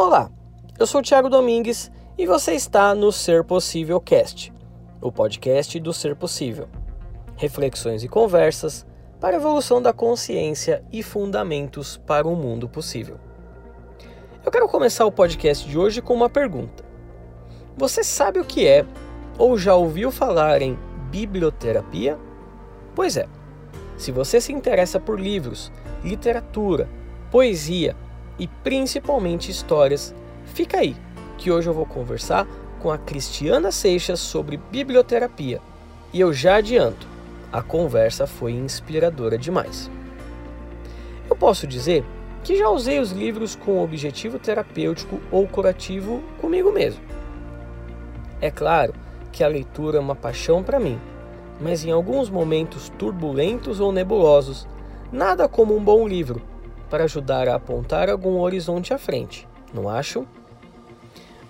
Olá, eu sou o Thiago Domingues e você está no Ser Possível Cast, o podcast do Ser Possível. Reflexões e conversas para a evolução da consciência e fundamentos para um mundo possível. Eu quero começar o podcast de hoje com uma pergunta. Você sabe o que é ou já ouviu falar em biblioterapia? Pois é, se você se interessa por livros, literatura, poesia e principalmente histórias, fica aí, que hoje eu vou conversar com a Cristiana Seixas sobre biblioterapia. E eu já adianto, a conversa foi inspiradora demais. Eu posso dizer que já usei os livros com objetivo terapêutico ou curativo comigo mesmo. É claro que a leitura é uma paixão para mim, mas em alguns momentos turbulentos ou nebulosos, nada como um bom livro para ajudar a apontar algum horizonte à frente, não acham?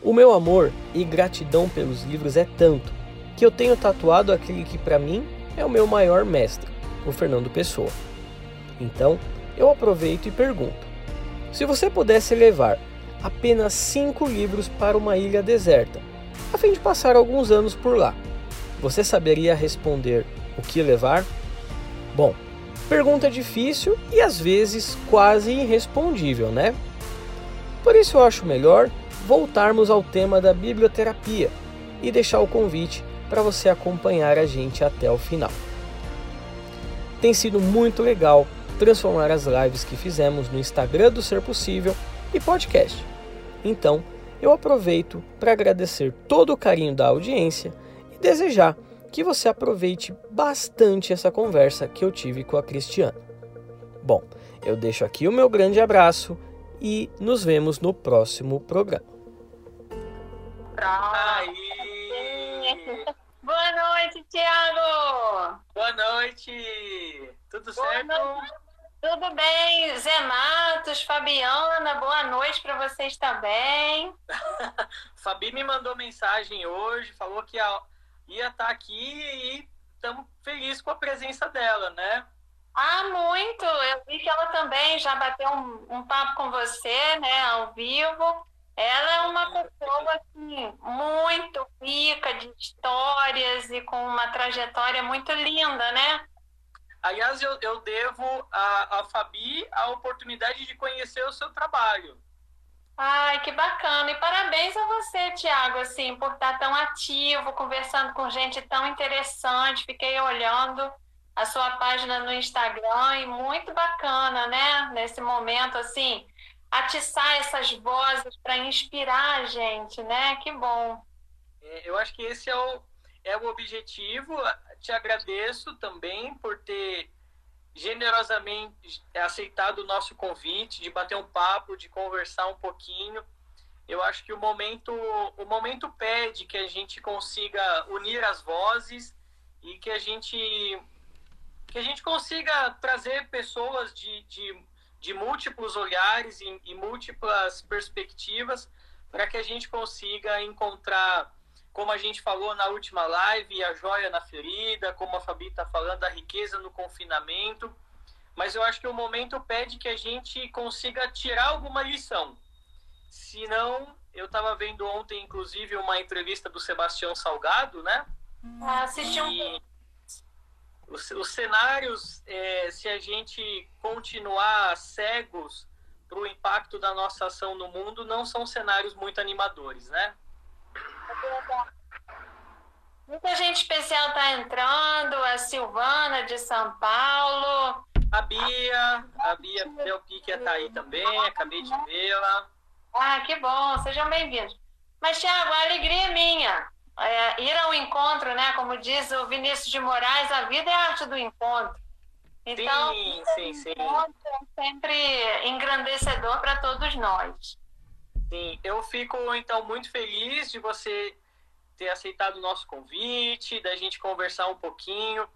O meu amor e gratidão pelos livros é tanto que eu tenho tatuado aquele que para mim é o meu maior mestre, o Fernando Pessoa. Então, eu aproveito e pergunto: se você pudesse levar apenas cinco livros para uma ilha deserta, a fim de passar alguns anos por lá, você saberia responder o que levar? Bom, pergunta difícil e às vezes quase irrespondível, né? Por isso eu acho melhor voltarmos ao tema da biblioterapia e deixar o convite para você acompanhar a gente até o final. Tem sido muito legal transformar as lives que fizemos no Instagram do Ser Possível e podcast. Então, eu aproveito para agradecer todo o carinho da audiência e desejar que você aproveite bastante essa conversa que eu tive com a Cristiana. Bom, eu deixo aqui o meu grande abraço e nos vemos no próximo programa. Aí. Boa noite, Tiago! Boa noite! Tudo Boa certo? noite. Tudo bem? Zé Matos, Fabiana, boa noite para vocês também. Fabi me mandou mensagem hoje, falou que ia- ia estar aqui e estamos felizes com a presença dela, né? Ah, muito! Eu vi que ela também já bateu um, um papo com você, né, ao vivo. Ela é uma pessoa assim, muito rica de histórias e com uma trajetória muito linda, né? Aliás, eu, eu devo a, a Fabi a oportunidade de conhecer o seu trabalho. Ai, que bacana. E parabéns a você, Tiago, assim, por estar tão ativo, conversando com gente tão interessante. Fiquei olhando a sua página no Instagram e muito bacana, né? Nesse momento, assim, atiçar essas vozes para inspirar a gente, né? Que bom. É, Eu acho que esse é o, é o objetivo. Te agradeço também por ter generosamente aceitado o nosso convite, de bater um papo, de conversar um pouquinho. Eu acho que o momento, o momento pede que a gente consiga unir as vozes e que a gente, que a gente consiga trazer pessoas de, de, de múltiplos olhares e, e múltiplas perspectivas para que a gente consiga encontrar como a gente falou na última live, a joia na ferida, como a Fabi está falando, a riqueza no confinamento. Mas eu acho que o momento pede que a gente consiga tirar alguma lição. Se não, eu estava vendo ontem, inclusive, uma entrevista do Sebastião Salgado, né? Assisti um os, os cenários, é, se a gente continuar cegos para o impacto da nossa ação no mundo, não são cenários muito animadores, né? Muita gente especial está entrando, a Silvana de São Paulo. A Bia, a Bia Del Pique está aí também, acabei de vê-la. Ah, que bom, sejam bem-vindos. Mas, Thiago, a alegria é minha. É, ir ao encontro, né? Como diz o Vinícius de Moraes, a vida é a arte do encontro. Então, Sim, sim, sim. encontro é sempre engrandecedor para todos nós. Sim, eu fico então muito feliz de você ter aceitado o nosso convite, da gente conversar um pouquinho.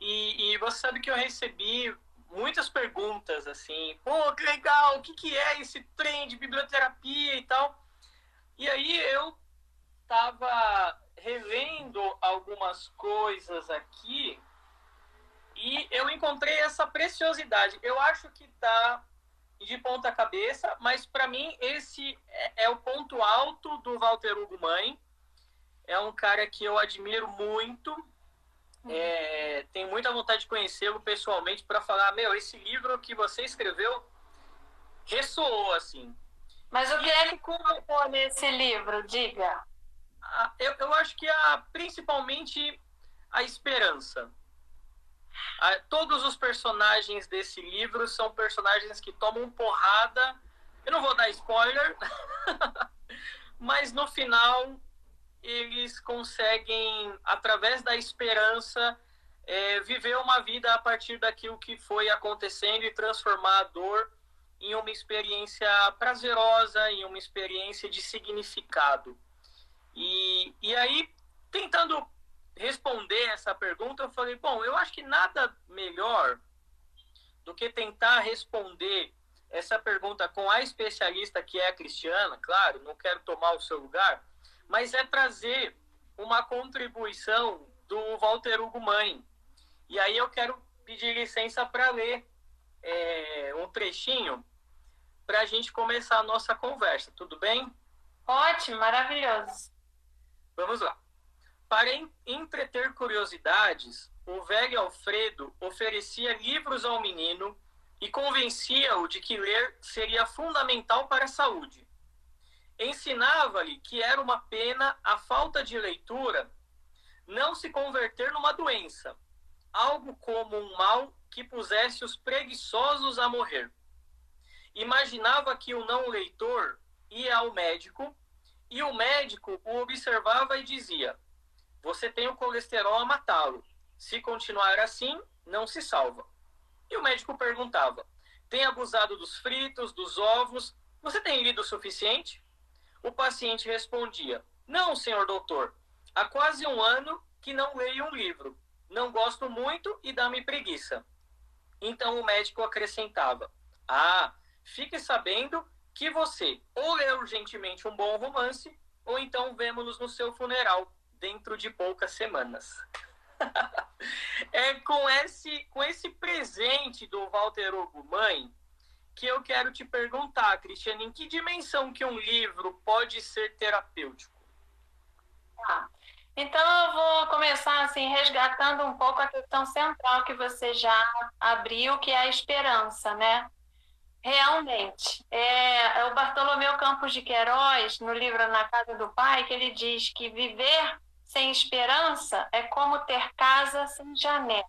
E, e você sabe que eu recebi muitas perguntas assim, pô, que legal, o que, que é esse trem de biblioterapia e tal. E aí eu estava revendo algumas coisas aqui e eu encontrei essa preciosidade. Eu acho que tá de ponta cabeça, mas para mim esse é, é o ponto alto do Walter Hugo Mãe. É um cara que eu admiro muito. É, tenho muita vontade de conhecê-lo pessoalmente para falar, meu, esse livro que você escreveu ressoou assim. Mas o que é que colocou nesse livro? Diga. Eu, eu acho que a, principalmente a esperança. A, todos os personagens desse livro são personagens que tomam porrada. Eu não vou dar spoiler, mas no final eles conseguem, através da esperança, é, viver uma vida a partir daquilo que foi acontecendo e transformar a dor em uma experiência prazerosa, em uma experiência de significado. E, e aí, tentando responder essa pergunta, eu falei: bom, eu acho que nada melhor do que tentar responder essa pergunta com a especialista que é a Cristiana, claro, não quero tomar o seu lugar, mas é trazer uma contribuição do Walter Hugo Mãe. E aí eu quero pedir licença para ler é, um trechinho para a gente começar a nossa conversa, tudo bem? Ótimo, maravilhoso. Vamos lá. Para entreter curiosidades, o velho Alfredo oferecia livros ao menino e convencia-o de que ler seria fundamental para a saúde. Ensinava-lhe que era uma pena a falta de leitura não se converter numa doença, algo como um mal que pusesse os preguiçosos a morrer. Imaginava que o não leitor ia ao médico e o médico o observava e dizia: Você tem o colesterol a matá-lo. Se continuar assim, não se salva. E o médico perguntava: Tem abusado dos fritos, dos ovos? Você tem lido o suficiente? O paciente respondia: Não, senhor doutor. Há quase um ano que não leio um livro. Não gosto muito e dá-me preguiça. Então o médico acrescentava: Ah, fique sabendo que você ou lê urgentemente um bom romance, ou então vemos-nos no seu funeral dentro de poucas semanas. é com esse, com esse presente do Walter Hugo Mãe que eu quero te perguntar, Cristiane, em que dimensão que um livro pode ser terapêutico? Ah, então eu vou começar assim resgatando um pouco a questão central que você já abriu, que é a esperança, né? Realmente. É, é o Bartolomeu Campos de Queiroz, no livro Na Casa do Pai, que ele diz que viver sem esperança é como ter casa sem janela.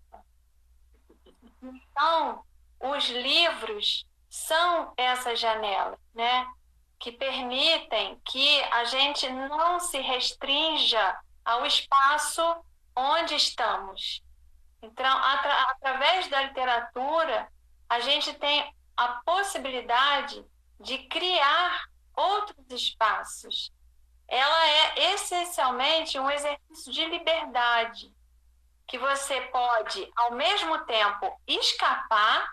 Então, os livros são essa janela, né? Que permitem que a gente não se restrinja ao espaço onde estamos. Então, atra através da literatura, a gente tem a possibilidade de criar outros espaços. Ela é essencialmente um exercício de liberdade, que você pode, ao mesmo tempo, escapar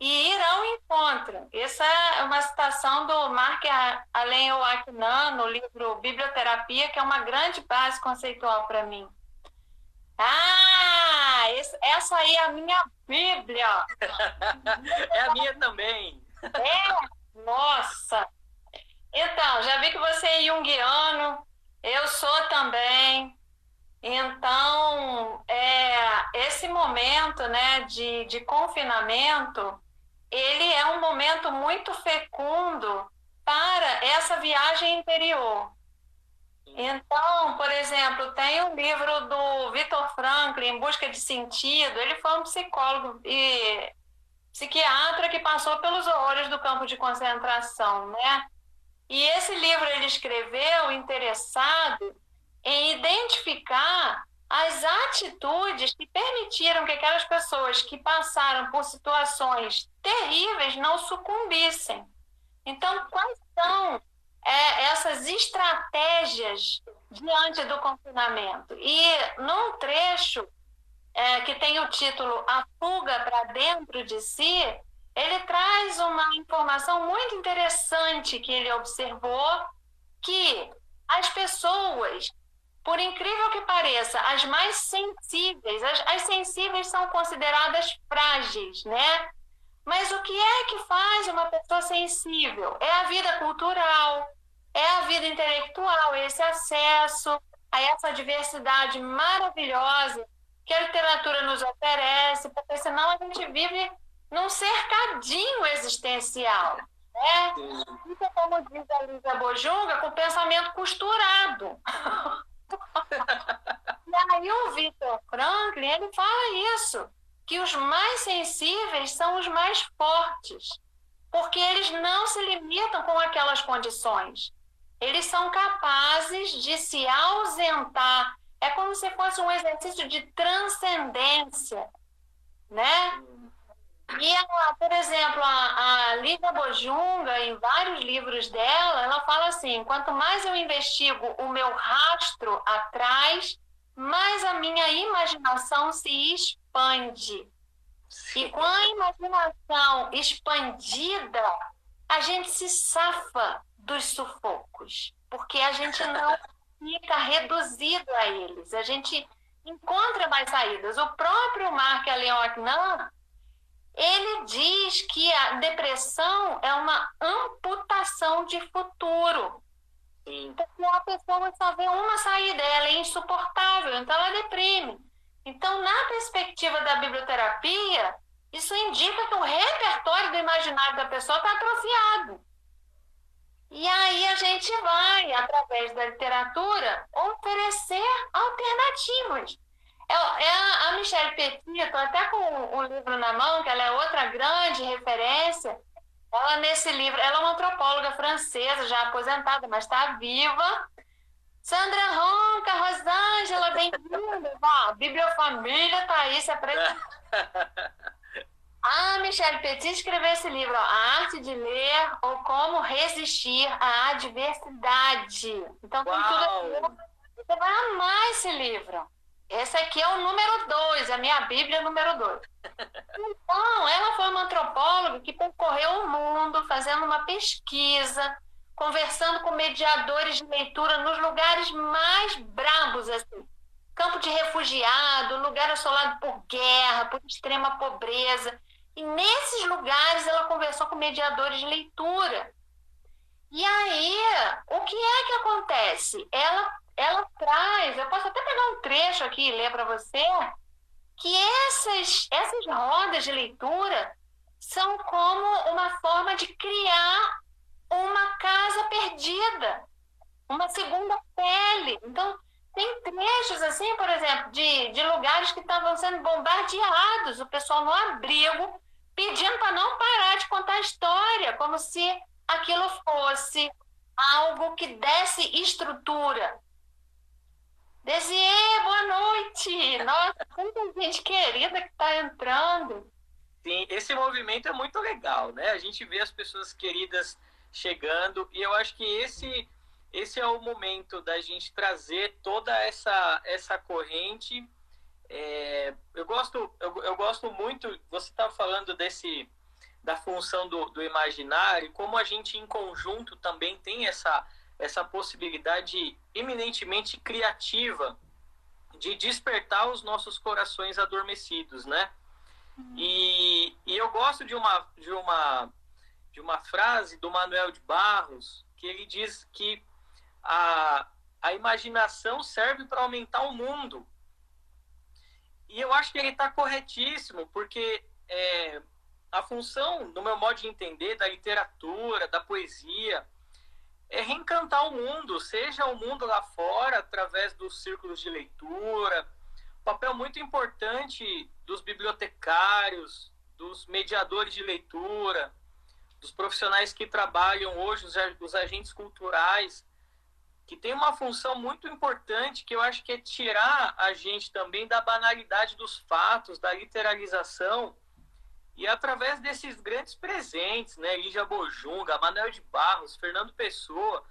e ir ao encontro. Essa é uma citação do Mark Alain Oaknan, no livro Biblioterapia, que é uma grande base conceitual para mim. Ah, essa aí é a minha Bíblia. é a minha também. É? Nossa. Então, já vi que você é junguiano, eu sou também. Então, é, esse momento né, de, de confinamento, ele é um momento muito fecundo para essa viagem interior. Então, por exemplo, tem um livro do Victor Franklin, Em Busca de Sentido. Ele foi um psicólogo e psiquiatra que passou pelos horrores do campo de concentração, né? E esse livro ele escreveu interessado em identificar as atitudes que permitiram que aquelas pessoas que passaram por situações terríveis não sucumbissem. Então, quais são é, essas estratégias diante do confinamento? E num trecho é, que tem o título A Fuga para Dentro de Si, ele traz uma informação muito interessante que ele observou que as pessoas por incrível que pareça, as mais sensíveis, as, as sensíveis são consideradas frágeis, né? Mas o que é que faz uma pessoa sensível? É a vida cultural, é a vida intelectual, esse acesso a essa diversidade maravilhosa que a literatura nos oferece, porque senão a gente vive num cercadinho existencial. Né? Fica, como diz a Lisa Bojunga, com o pensamento costurado. e aí o Victor Franklin, ele fala isso, que os mais sensíveis são os mais fortes, porque eles não se limitam com aquelas condições. Eles são capazes de se ausentar. É como se fosse um exercício de transcendência, né? E, a, por exemplo, a, a Lívia Bojunga, em vários livros dela, ela fala assim: quanto mais eu investigo o meu rastro atrás, mais a minha imaginação se expande. E com a imaginação expandida, a gente se safa dos sufocos, porque a gente não fica reduzido a eles, a gente encontra mais saídas. O próprio Mark Leonan ele diz que a depressão é uma amputação de futuro. Sim. Porque a pessoa só vê uma saída, ela é insuportável, então ela deprime. Então, na perspectiva da biblioterapia, isso indica que o repertório do imaginário da pessoa está atrofiado. E aí a gente vai, através da literatura, oferecer alternativas. É, é a Michelle Petit, estou até com o livro na mão, que ela é outra grande referência. Ela, nesse livro, ela é uma antropóloga francesa, já aposentada, mas está viva. Sandra Ronca, Rosângela, bem-vinda. Bibliofamília está aí se apresentando. A Michelle Petit escreveu esse livro, A Arte de Ler ou Como Resistir à Adversidade. Então, tem tudo. Você vai amar esse livro. Esse aqui é o número dois, a minha Bíblia número dois. Então, ela foi uma antropóloga que percorreu o mundo fazendo uma pesquisa, conversando com mediadores de leitura nos lugares mais brabos, assim. Campo de refugiado, lugar assolado por guerra, por extrema pobreza. E nesses lugares ela conversou com mediadores de leitura. E aí, o que é que acontece? Ela ela traz, eu posso até pegar um trecho aqui e ler para você, que essas, essas rodas de leitura são como uma forma de criar uma casa perdida, uma segunda pele. Então, tem trechos assim, por exemplo, de, de lugares que estavam sendo bombardeados, o pessoal no abrigo, pedindo para não parar de contar a história, como se aquilo fosse algo que desse estrutura Desiê, boa noite! Nossa, tanta gente querida que está entrando. Sim, esse movimento é muito legal, né? A gente vê as pessoas queridas chegando e eu acho que esse esse é o momento da gente trazer toda essa essa corrente. É, eu gosto eu, eu gosto muito. Você estava tá falando desse da função do, do imaginário, como a gente em conjunto também tem essa essa possibilidade eminentemente criativa de despertar os nossos corações adormecidos, né? Uhum. E, e eu gosto de uma, de, uma, de uma frase do Manuel de Barros, que ele diz que a, a imaginação serve para aumentar o mundo. E eu acho que ele está corretíssimo, porque é, a função, no meu modo de entender, da literatura, da poesia, é reencantar o mundo, seja o mundo lá fora, através dos círculos de leitura, papel muito importante dos bibliotecários, dos mediadores de leitura, dos profissionais que trabalham hoje, os agentes culturais, que tem uma função muito importante que eu acho que é tirar a gente também da banalidade dos fatos, da literalização e através desses grandes presentes, né, Lígia Bojunga, Manuel de Barros, Fernando Pessoa,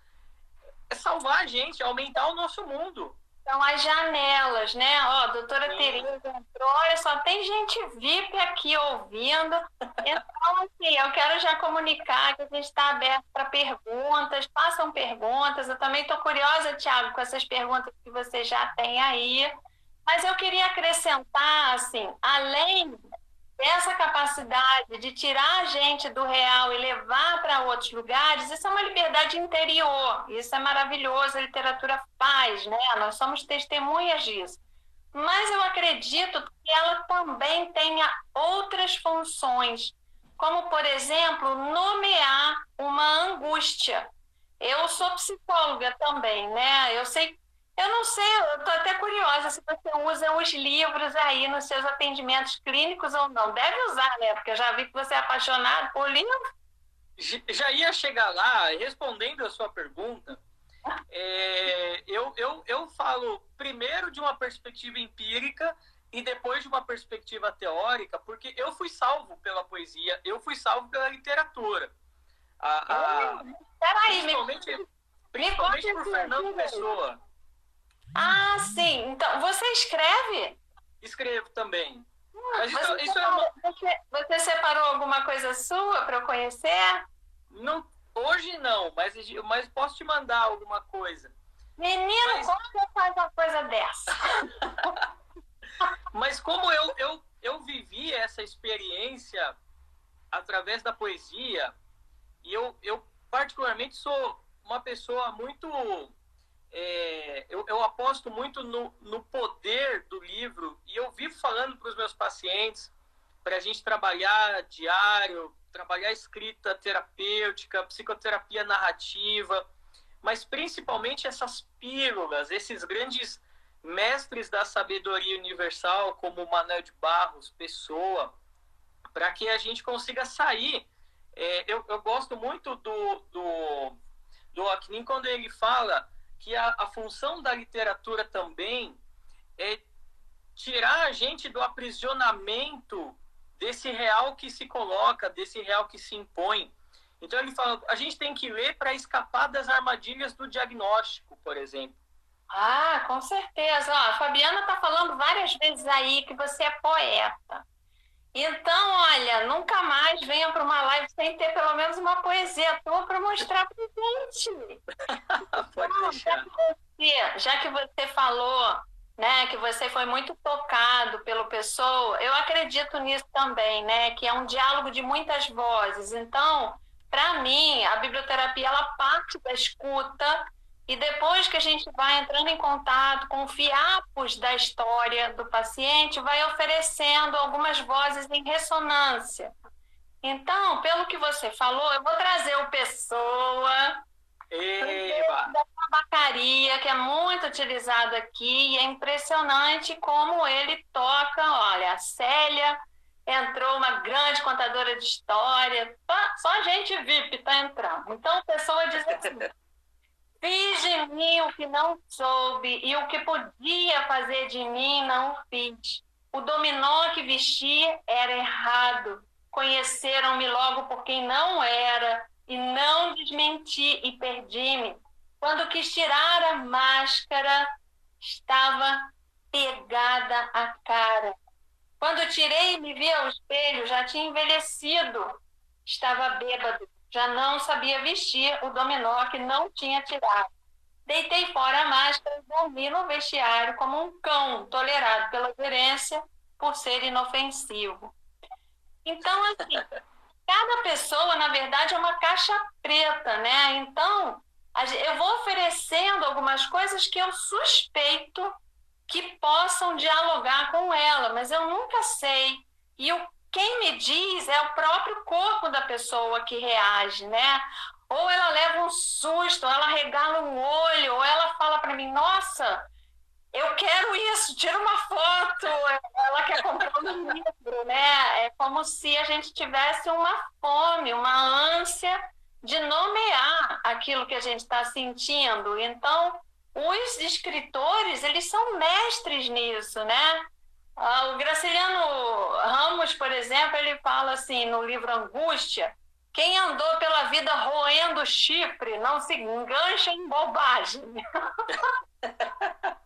é salvar a gente, aumentar o nosso mundo. São as janelas, né? Ó, a doutora Sim. Tereza entrou, olha só, tem gente VIP aqui ouvindo. Então, assim, eu quero já comunicar que a gente está aberto para perguntas, façam perguntas. Eu também estou curiosa, Tiago, com essas perguntas que você já tem aí. Mas eu queria acrescentar, assim, além essa capacidade de tirar a gente do real e levar para outros lugares, isso é uma liberdade interior. Isso é maravilhoso, a literatura faz, né? Nós somos testemunhas disso. Mas eu acredito que ela também tenha outras funções, como, por exemplo, nomear uma angústia. Eu sou psicóloga também, né? Eu sei eu não sei, eu estou até curiosa se você usa os livros aí nos seus atendimentos clínicos ou não. Deve usar, né? Porque eu já vi que você é apaixonado por livro. Já ia chegar lá, respondendo a sua pergunta, é, eu, eu, eu falo primeiro de uma perspectiva empírica e depois de uma perspectiva teórica, porque eu fui salvo pela poesia, eu fui salvo pela literatura. A, a, Peraí, principalmente me, principalmente me por Fernando Pessoa. Ah, sim. Então, você escreve? Escrevo também. Isso, você, isso é uma... você, você, separou alguma coisa sua para eu conhecer? Não, hoje não, mas, mas posso te mandar alguma coisa. Menino, mas... como você faz uma coisa dessa? mas como eu, eu, eu vivi essa experiência através da poesia, e eu, eu particularmente sou uma pessoa muito é, eu, eu, aposto muito no, no, poder do livro e eu vivo falando para os meus pacientes para a gente trabalhar diário, trabalhar escrita terapêutica, psicoterapia narrativa, mas principalmente essas pílulas, esses grandes mestres da sabedoria universal, como Manuel de Barros, Pessoa, para que a gente consiga sair. É, eu, eu, gosto muito do, do, do Aknin quando ele fala que a, a função da literatura também é tirar a gente do aprisionamento desse real que se coloca, desse real que se impõe. Então ele fala, a gente tem que ler para escapar das armadilhas do diagnóstico, por exemplo. Ah, com certeza. Ó, a Fabiana está falando várias vezes aí que você é poeta. Então, olha, nunca mais venha para uma live sem ter pelo menos uma poesia tua para mostrar para gente. Pode deixar. Já, já que você falou né, que você foi muito tocado pelo pessoa, eu acredito nisso também, né, que é um diálogo de muitas vozes. Então, para mim, a biblioterapia ela parte da escuta e depois que a gente vai entrando em contato com fiapos da história do paciente, vai oferecendo algumas vozes em ressonância. Então, pelo que você falou, eu vou trazer o Pessoa, Eba. da tabacaria, que é muito utilizado aqui, e é impressionante como ele toca. Olha, a Célia entrou, uma grande contadora de história, só gente VIP está entrando. Então, a pessoa diz assim. Fiz de mim o que não soube e o que podia fazer de mim não fiz. O dominó que vesti era errado. Conheceram-me logo por quem não era e não desmenti e perdi-me. Quando quis tirar a máscara, estava pegada a cara. Quando tirei e me vi ao espelho, já tinha envelhecido. Estava bêbado já não sabia vestir o dominó que não tinha tirado. Deitei fora a máscara e dormi no vestiário como um cão tolerado pela gerência por ser inofensivo. Então, assim, cada pessoa, na verdade, é uma caixa preta, né? Então, eu vou oferecendo algumas coisas que eu suspeito que possam dialogar com ela, mas eu nunca sei. E o quem me diz é o próprio corpo da pessoa que reage, né? Ou ela leva um susto, ou ela regala um olho, ou ela fala para mim: Nossa, eu quero isso, tira uma foto. Ela quer comprar um livro, né? É como se a gente tivesse uma fome, uma ânsia de nomear aquilo que a gente está sentindo. Então, os escritores, eles são mestres nisso, né? Ah, o Graciliano Ramos, por exemplo, ele fala assim no livro Angústia: quem andou pela vida roendo chifre não se engancha em bobagem.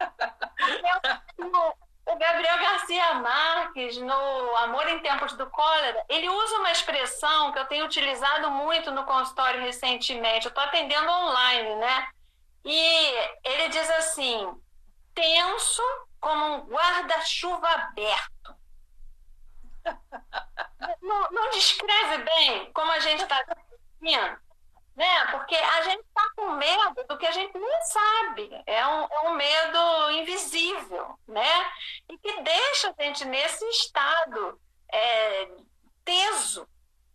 o Gabriel Garcia Marques, no Amor em Tempos do Cólera, ele usa uma expressão que eu tenho utilizado muito no consultório recentemente. Eu estou atendendo online, né? E ele diz assim: tenso como um guarda-chuva aberto. não, não descreve bem como a gente está sentindo, né? Porque a gente está com medo do que a gente nem sabe. É um, é um medo invisível, né? E que deixa a gente nesse estado é, teso.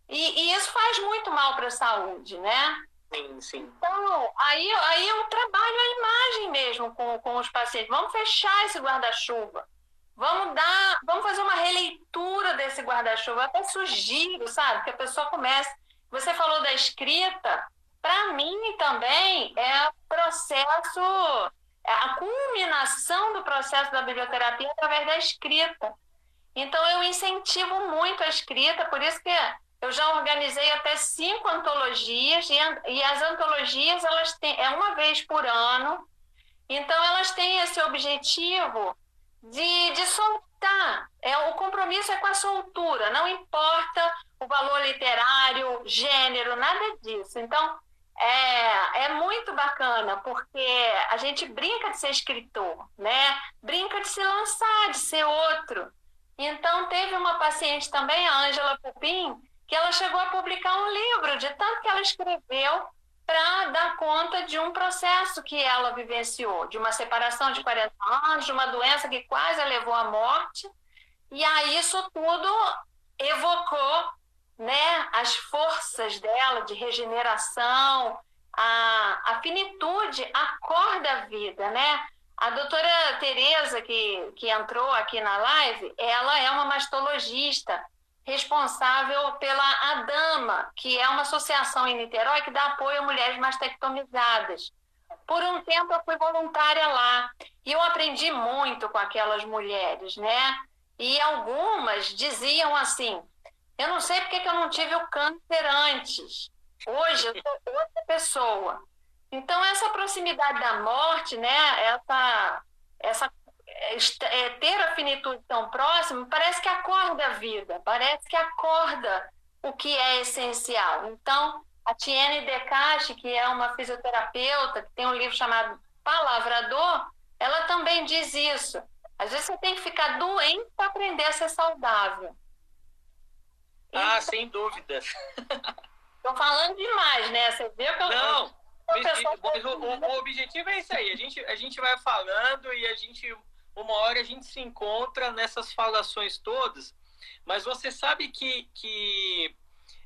E, e isso faz muito mal para a saúde, né? Sim, sim. Então, aí, aí eu trabalho a imagem mesmo com, com os pacientes. Vamos fechar esse guarda-chuva. Vamos dar, vamos fazer uma releitura desse guarda-chuva. Até sugiro, sabe, que a pessoa comece. Você falou da escrita. Para mim também é processo, é a culminação do processo da biblioterapia através da escrita. Então eu incentivo muito a escrita, por isso que eu já organizei até cinco antologias e, e as antologias elas têm é uma vez por ano. Então elas têm esse objetivo de, de soltar. É o compromisso é com a soltura. Não importa o valor literário, gênero, nada disso. Então é, é muito bacana porque a gente brinca de ser escritor, né? Brinca de se lançar, de ser outro. Então teve uma paciente também, a Ângela Pupim, que ela chegou a publicar um livro de tanto que ela escreveu para dar conta de um processo que ela vivenciou, de uma separação de 40 anos, de uma doença que quase a levou à morte. E aí isso tudo evocou né, as forças dela de regeneração, a, a finitude, a cor da vida, né? A doutora Tereza, que, que entrou aqui na live, ela é uma mastologista, responsável pela ADAMA, que é uma associação em Niterói que dá apoio a mulheres mastectomizadas. Por um tempo eu fui voluntária lá e eu aprendi muito com aquelas mulheres, né? E algumas diziam assim: eu não sei porque que eu não tive o câncer antes. Hoje eu sou outra pessoa. Então essa proximidade da morte, né? Essa, essa é, ter a finitude tão próxima, parece que acorda a vida, parece que acorda o que é essencial. Então, a Tiene Decache, que é uma fisioterapeuta, que tem um livro chamado Palavrador, ela também diz isso. Às vezes você tem que ficar doente para aprender a ser saudável. Ah, sem dúvidas. Estou falando demais, né? Você viu que eu. Não, mas, mas o, o, o, objetivo é isso aí. A gente, a gente vai falando e a gente uma hora a gente se encontra nessas falações todas, mas você sabe que, que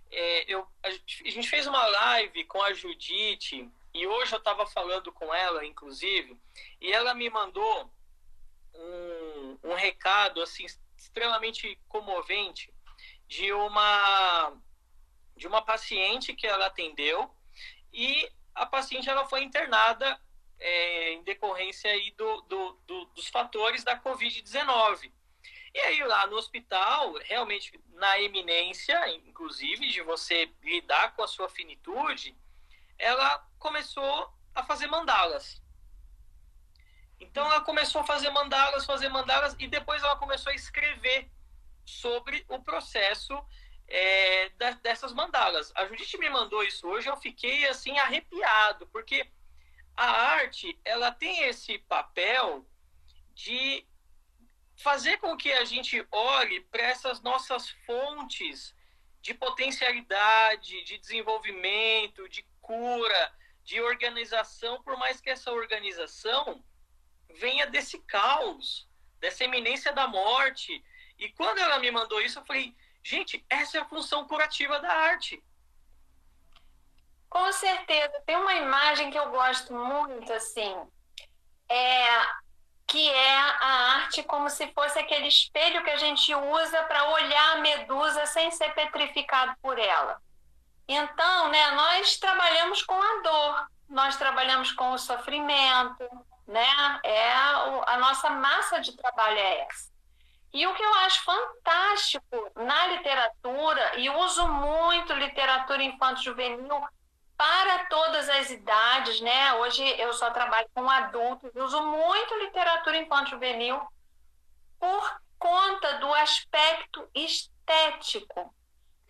é, eu, a gente fez uma live com a Judite e hoje eu estava falando com ela, inclusive, e ela me mandou um, um recado assim extremamente comovente de uma de uma paciente que ela atendeu e a paciente ela foi internada é, em decorrência aí do, do, do, dos fatores da Covid-19. E aí lá no hospital, realmente na eminência, inclusive, de você lidar com a sua finitude, ela começou a fazer mandalas. Então ela começou a fazer mandalas, fazer mandalas, e depois ela começou a escrever sobre o processo é, da, dessas mandalas. A Judite me mandou isso hoje, eu fiquei assim arrepiado, porque a arte ela tem esse papel de fazer com que a gente olhe para essas nossas fontes de potencialidade, de desenvolvimento, de cura, de organização, por mais que essa organização venha desse caos, dessa eminência da morte. E quando ela me mandou isso, eu falei, gente, essa é a função curativa da arte. Com certeza. Tem uma imagem que eu gosto muito, assim, é que é a arte como se fosse aquele espelho que a gente usa para olhar a medusa sem ser petrificado por ela. Então, né, nós trabalhamos com a dor, nós trabalhamos com o sofrimento, né? É a nossa massa de trabalho é essa. E o que eu acho fantástico na literatura, e uso muito literatura infanto-juvenil para todas as idades, né? Hoje eu só trabalho com adultos, uso muito literatura infanto-juvenil por conta do aspecto estético.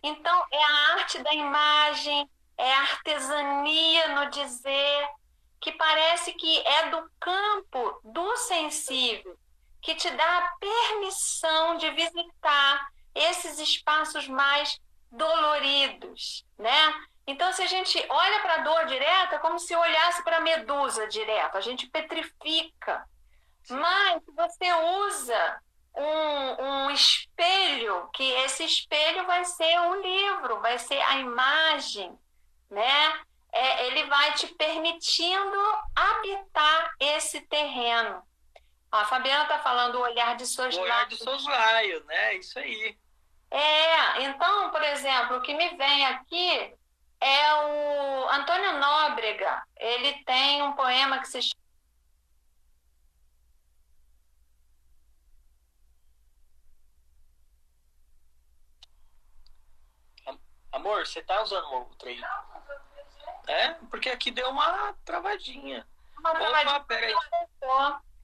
Então, é a arte da imagem, é a artesania no dizer, que parece que é do campo do sensível, que te dá a permissão de visitar esses espaços mais doloridos, né? Então, se a gente olha para a dor direta, é como se olhasse para a medusa direta, a gente petrifica. Mas você usa um, um espelho, que esse espelho vai ser um livro, vai ser a imagem, né? É, ele vai te permitindo habitar esse terreno. A Fabiana está falando o olhar de soslaio. O olhar de soslaio, né? Isso aí. É, então, por exemplo, o que me vem aqui é o Antônio Nóbrega. Ele tem um poema que se chama Amor, você tá usando o outro aí? É, porque aqui deu uma travadinha. Uma travadinha. Opa, peraí.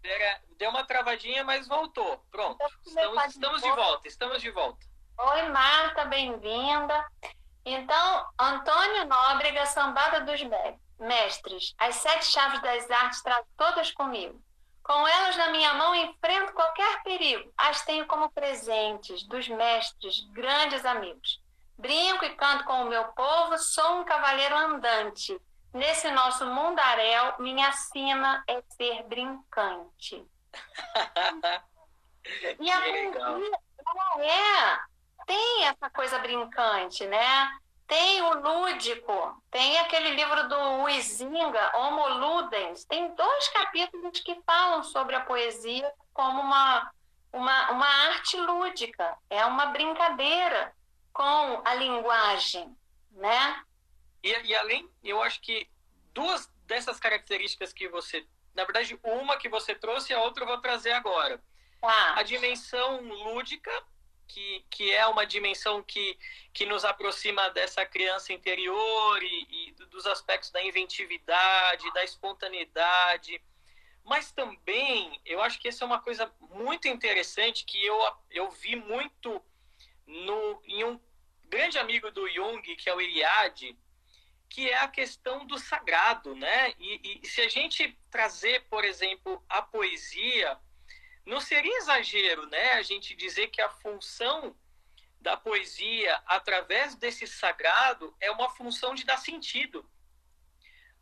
Pera, deu uma travadinha, mas voltou. Pronto. Estamos, estamos de volta, estamos de volta. Oi, Marta, bem-vinda. Então, Antônio Nóbrega, Sambada dos Mestres. As sete chaves das artes trago todas comigo. Com elas na minha mão, enfrento qualquer perigo. As tenho como presentes dos mestres, grandes amigos. Brinco e canto com o meu povo, sou um cavaleiro andante. Nesse nosso mundaréu, minha sina é ser brincante. e a poesia, ela é, tem essa coisa brincante, né? Tem o lúdico, tem aquele livro do Huizinga, Homo Ludens. Tem dois capítulos que falam sobre a poesia como uma, uma, uma arte lúdica, é uma brincadeira com a linguagem, né? E, e além, eu acho que duas dessas características que você, na verdade, uma que você trouxe e a outra eu vou trazer agora. Tá. A dimensão lúdica, que, que é uma dimensão que, que nos aproxima dessa criança interior e, e dos aspectos da inventividade, da espontaneidade. Mas também, eu acho que essa é uma coisa muito interessante que eu, eu vi muito no, em um grande amigo do Jung, que é o Iliade, que é a questão do sagrado, né? E, e, se a gente trazer, por exemplo, a poesia, não seria exagero, né? A gente dizer que a função da poesia através desse sagrado é uma função de dar sentido.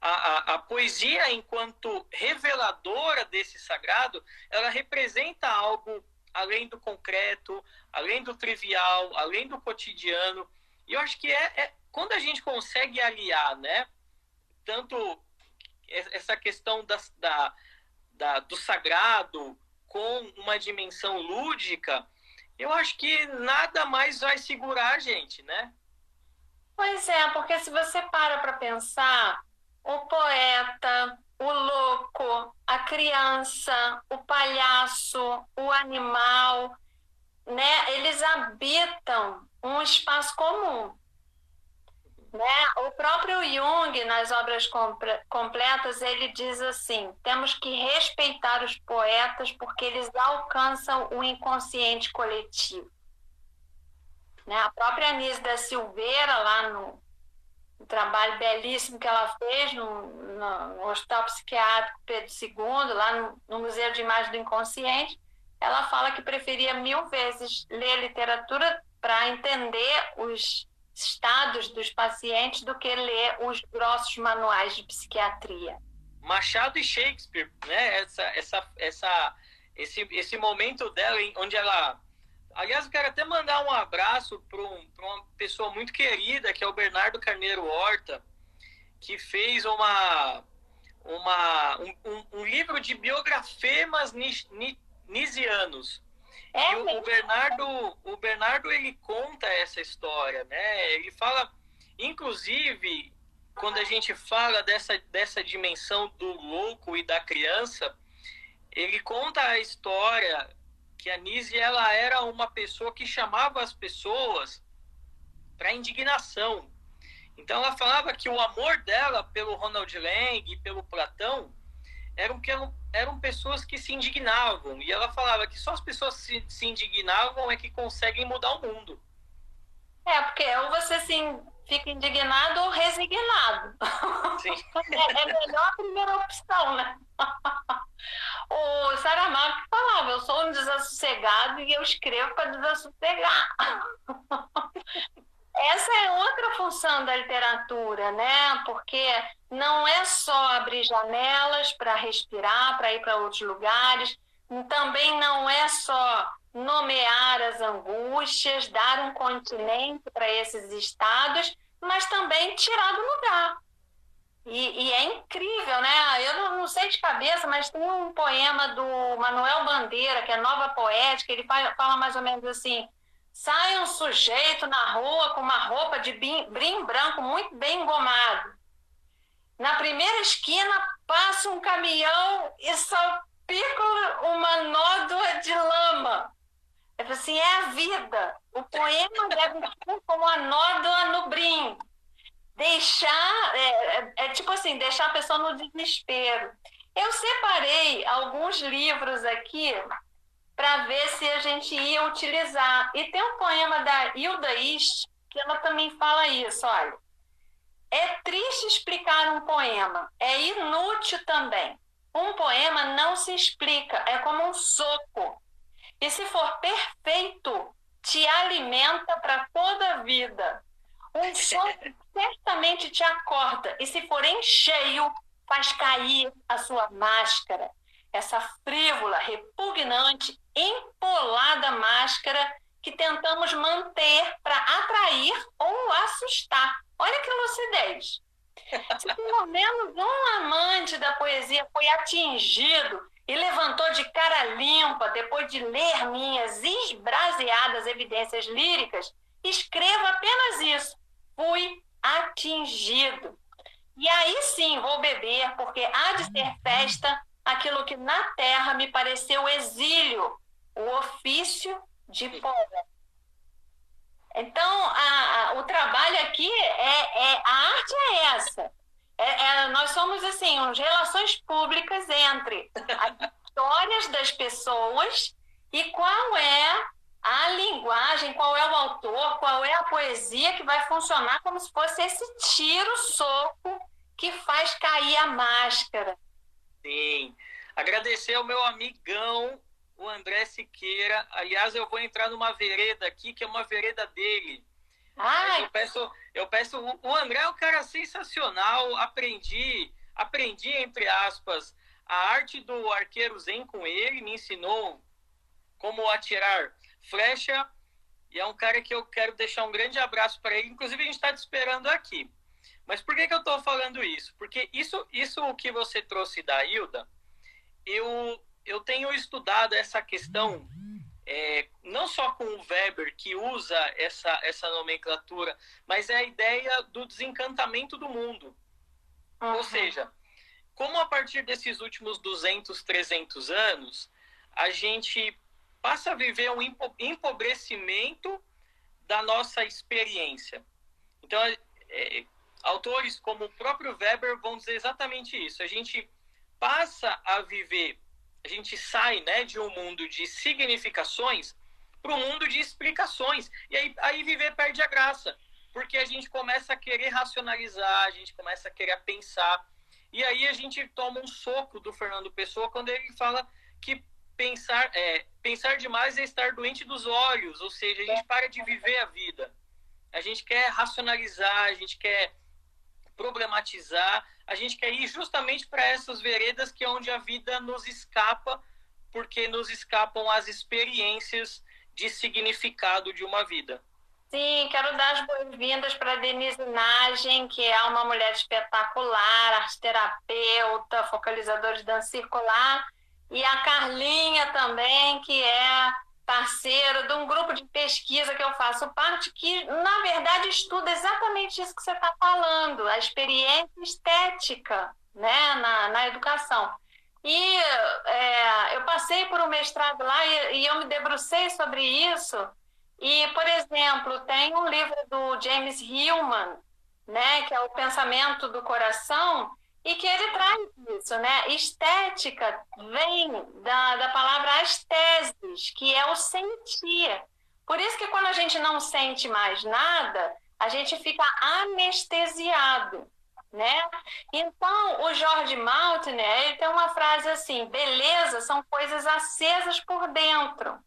A, a, a poesia, enquanto reveladora desse sagrado, ela representa algo além do concreto, além do trivial, além do cotidiano. E eu acho que é, é quando a gente consegue aliar, né, tanto essa questão da, da, da, do sagrado com uma dimensão lúdica, eu acho que nada mais vai segurar a gente, né? Pois é, porque se você para para pensar, o poeta, o louco, a criança, o palhaço, o animal, né? Eles habitam um espaço comum. Né? O próprio Jung, nas obras completas, ele diz assim: temos que respeitar os poetas porque eles alcançam o inconsciente coletivo. Né? A própria Anise da Silveira, lá no, um trabalho belíssimo que ela fez no, no, no Hospital Psiquiátrico Pedro II, lá no, no, Museu de Imagem do Inconsciente, ela fala que preferia mil vezes ler literatura para entender os estados dos pacientes do que ler os grossos manuais de psiquiatria. Machado e Shakespeare, né? Essa, essa, essa, esse, esse momento dela, onde ela Aliás, eu quero até mandar um abraço para um, uma pessoa muito querida, que é o Bernardo Carneiro Horta, que fez uma, uma, um, um, livro de biografemas nisianos. É e o, o, Bernardo, o Bernardo ele conta essa história, né? Ele fala, inclusive, quando a gente fala dessa, dessa dimensão do louco e da criança, ele conta a história que a Nise ela era uma pessoa que chamava as pessoas para indignação. Então ela falava que o amor dela pelo Ronald Lang e pelo Platão eram que eram, pessoas que se indignavam e ela falava que só as pessoas se, se indignavam é que conseguem mudar o mundo. É porque ou você se fica indignado ou resignado. Sim. é, é melhor a primeira opção, né? o Saramago falava, eu sou um desassossegado e eu escrevo para desassossegar. Essa é outra função da literatura, né? Porque não é só abrir janelas para respirar, para ir para outros lugares, também não é só nomear as angústias, dar um continente para esses estados, mas também tirar do lugar. E, e, é incrível, né? Eu não, não, sei de cabeça, mas tem um poema do Manuel Bandeira, que é Nova Poética, ele fala, fala mais ou menos assim: sai um sujeito na rua com uma roupa de brim branco muito bem engomado. Na primeira esquina passa um caminhão e salpica uma nódoa de lama. É assim, é a vida. O poema deve ser como a nódoa no brim deixar, é, é, é, tipo assim, deixar a pessoa no desespero. Eu separei alguns livros aqui para ver se a gente ia utilizar. E tem um poema da Hilda Ist que ela também fala isso, olha. É triste explicar um poema, é inútil também. Um poema não se explica, é como um soco. E se for perfeito, te alimenta para toda a vida. Um soco certamente te acorda e, se for em cheio, faz cair a sua máscara. Essa frívola, repugnante, empolada máscara que tentamos manter para atrair ou assustar. Olha que lucidez. Se pelo menos um amante da poesia foi atingido e levantou de cara limpa depois de ler minhas esbraseadas evidências líricas, escreva apenas isso. Fui atingido. E aí sim vou beber, porque há de ser festa aquilo que na terra me pareceu exílio, o ofício de poeta. Então, a, a, o trabalho aqui é, é, a arte é essa. É, é, nós somos assim, as relações públicas entre as histórias das pessoas e qual é a linguagem, qual é o autor, qual é a poesia que vai funcionar como se fosse esse tiro soco que faz cair a máscara. Sim. Agradecer ao meu amigão, o André Siqueira. Aliás, eu vou entrar numa vereda aqui, que é uma vereda dele. Ai. Eu peço, eu peço. O André é um cara sensacional. Aprendi, aprendi, entre aspas, a arte do arqueiro zen com ele, me ensinou como atirar flecha. E é um cara que eu quero deixar um grande abraço para ele. Inclusive, a gente está te esperando aqui. Mas por que, que eu estou falando isso? Porque isso, isso que você trouxe da Hilda, eu, eu tenho estudado essa questão é, não só com o Weber, que usa essa, essa nomenclatura, mas é a ideia do desencantamento do mundo. Uhum. Ou seja, como a partir desses últimos 200, 300 anos, a gente passa a viver um empobrecimento da nossa experiência. Então, é, é, autores como o próprio Weber vão dizer exatamente isso. A gente passa a viver, a gente sai né, de um mundo de significações para um mundo de explicações. E aí, aí viver perde a graça, porque a gente começa a querer racionalizar, a gente começa a querer pensar. E aí a gente toma um soco do Fernando Pessoa quando ele fala que pensar, é, pensar demais é estar doente dos olhos, ou seja, a gente para de viver a vida. A gente quer racionalizar, a gente quer problematizar, a gente quer ir justamente para essas veredas que é onde a vida nos escapa, porque nos escapam as experiências de significado de uma vida. Sim, quero dar as boas-vindas para Denise Nagem, que é uma mulher espetacular, arte terapeuta, focalizadora de dança circular e a Carlinha também, que é parceira de um grupo de pesquisa que eu faço parte, que na verdade estuda exatamente isso que você está falando, a experiência estética né, na, na educação. E é, eu passei por um mestrado lá e, e eu me debrucei sobre isso. E, por exemplo, tem um livro do James Hillman, né, que é o Pensamento do Coração, e que ele traz isso, né? Estética vem da, da palavra esteses, que é o sentir. Por isso que quando a gente não sente mais nada, a gente fica anestesiado. né? Então, o George Maltner, ele tem uma frase assim: beleza são coisas acesas por dentro.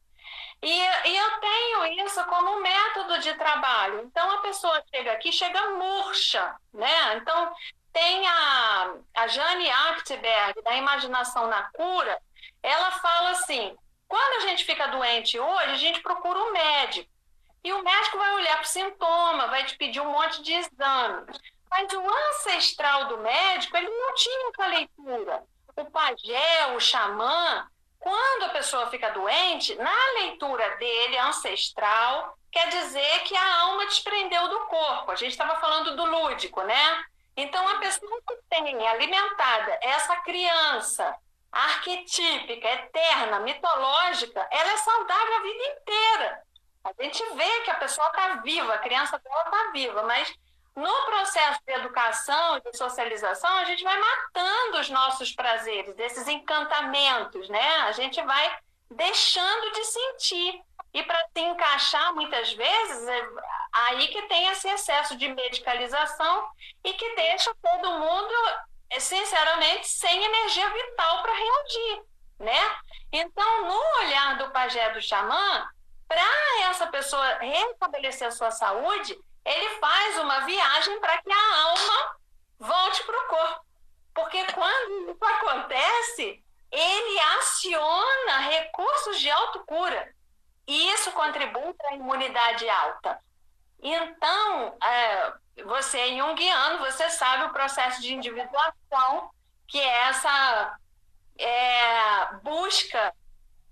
E, e eu tenho isso como método de trabalho. Então, a pessoa chega aqui, chega murcha, né? Então, tem a, a Jane Achterberg, da Imaginação na Cura, ela fala assim, quando a gente fica doente hoje, a gente procura um médico. E o médico vai olhar para o sintoma, vai te pedir um monte de exames. Mas o ancestral do médico, ele não tinha essa leitura. O pajé, o xamã, quando a pessoa fica doente, na leitura dele, ancestral, quer dizer que a alma desprendeu do corpo. A gente estava falando do lúdico, né? Então, a pessoa que tem alimentada essa criança arquetípica, eterna, mitológica, ela é saudável a vida inteira. A gente vê que a pessoa está viva, a criança dela está viva, mas no processo de educação, de socialização, a gente vai matando os nossos prazeres, desses encantamentos, né? A gente vai deixando de sentir. E para se encaixar, muitas vezes, é aí que tem esse excesso de medicalização e que deixa todo mundo, sinceramente, sem energia vital para reagir, né? Então, no olhar do pajé do xamã, para essa pessoa restabelecer a sua saúde, ele faz uma viagem para que a alma volte para o corpo. Porque quando isso acontece, ele aciona recursos de autocura. E isso contribui para a imunidade alta. Então, é, você é junguiano, você sabe o processo de individuação, que é essa é, busca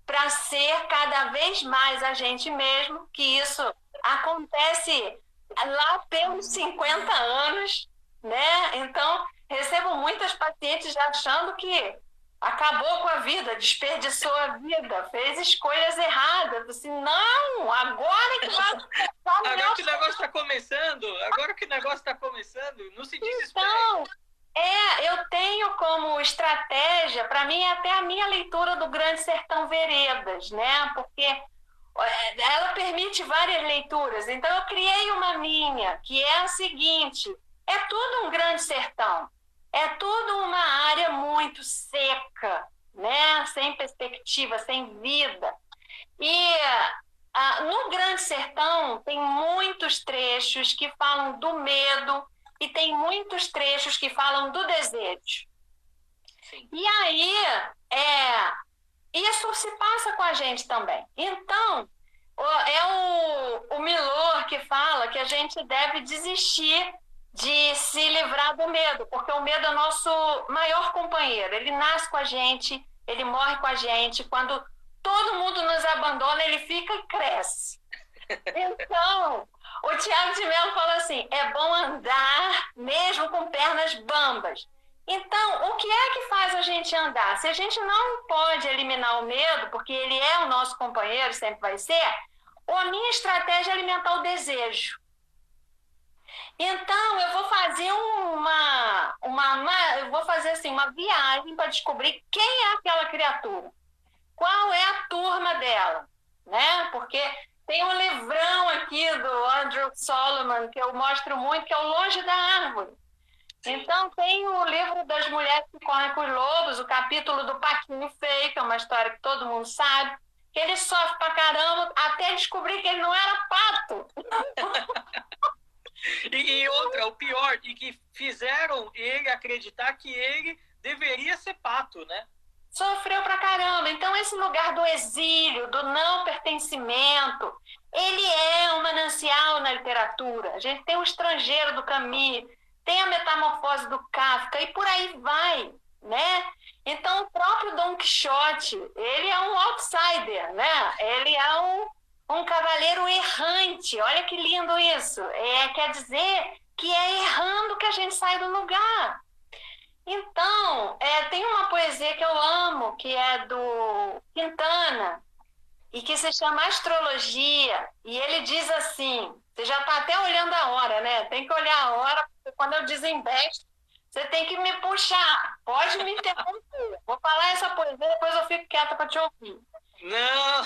para ser cada vez mais a gente mesmo, que isso acontece lá pelos 50 anos, né? Então, recebo muitas pacientes achando que acabou com a vida, desperdiçou a vida, fez escolhas erradas. Assim, não, agora que vai. agora que o negócio está começando, agora que o negócio está começando, não se desespere. Então, é, eu tenho como estratégia, para mim, é até a minha leitura do Grande Sertão Veredas, né? Porque é, ela permite várias leituras. Então, eu criei uma minha, que é a seguinte: é tudo um grande sertão, é tudo uma área muito seca, né? sem perspectiva, sem vida. E ah, no Grande Sertão tem muitos trechos que falam do medo e tem muitos trechos que falam do desejo. Sim. E aí, é, isso se passa com a gente também. Então, é o, o Milor que fala que a gente deve desistir de se livrar do medo, porque o medo é o nosso maior companheiro. Ele nasce com a gente, ele morre com a gente. Quando todo mundo nos abandona, ele fica e cresce. Então, o Tiago de Mello fala assim: é bom andar mesmo com pernas bambas. Então, o que é que faz a gente andar? Se a gente não pode eliminar o medo, porque ele é o nosso companheiro, sempre vai ser, a minha estratégia é alimentar o desejo. Então, eu vou fazer uma, uma, eu vou fazer assim, uma viagem para descobrir quem é aquela criatura. Qual é a turma dela, né? Porque tem um livrão aqui do Andrew Solomon que eu mostro muito, que é o Longe da Árvore. Então, tem o livro das mulheres que correm com os lobos, o capítulo do Paquinho Feio, que é uma história que todo mundo sabe, que ele sofre pra caramba até descobrir que ele não era pato. e, e outra, o pior, e que fizeram ele acreditar que ele deveria ser pato, né? Sofreu pra caramba. Então, esse lugar do exílio, do não pertencimento, ele é um manancial na literatura. A gente tem o estrangeiro do Camus, tem a metamorfose do Kafka e por aí vai, né? Então, o próprio Don Quixote, ele é um outsider, né? Ele é um, um cavaleiro errante. Olha que lindo isso. É, quer dizer que é errando que a gente sai do lugar. Então, é, tem uma poesia que eu amo, que é do Quintana, e que se chama Astrologia. E ele diz assim: você já está até olhando a hora, né? Tem que olhar a hora, porque quando eu desembesto, você tem que me puxar. Pode me interromper. Vou falar essa poesia, depois eu fico quieta para te ouvir. Não!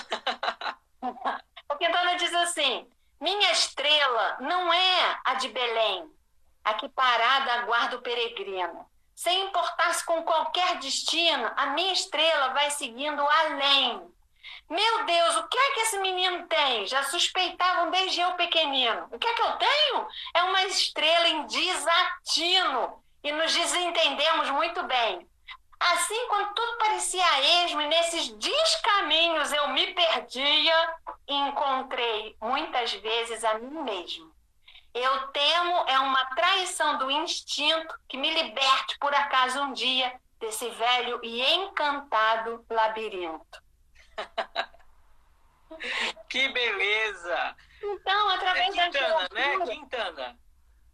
o Quintana diz assim: Minha estrela não é a de Belém. aqui parada aguarda o peregrino. Sem importar-se com qualquer destino, a minha estrela vai seguindo além. Meu Deus, o que é que esse menino tem? Já suspeitavam desde eu pequenino. O que é que eu tenho? É uma estrela em desatino. E nos desentendemos muito bem. Assim, quando tudo parecia esmo e nesses descaminhos eu me perdia, encontrei muitas vezes a mim mesmo. Eu temo é uma traição do instinto que me liberte por acaso um dia desse velho e encantado labirinto. que beleza! Então, através é Quintana, da né? Quintana.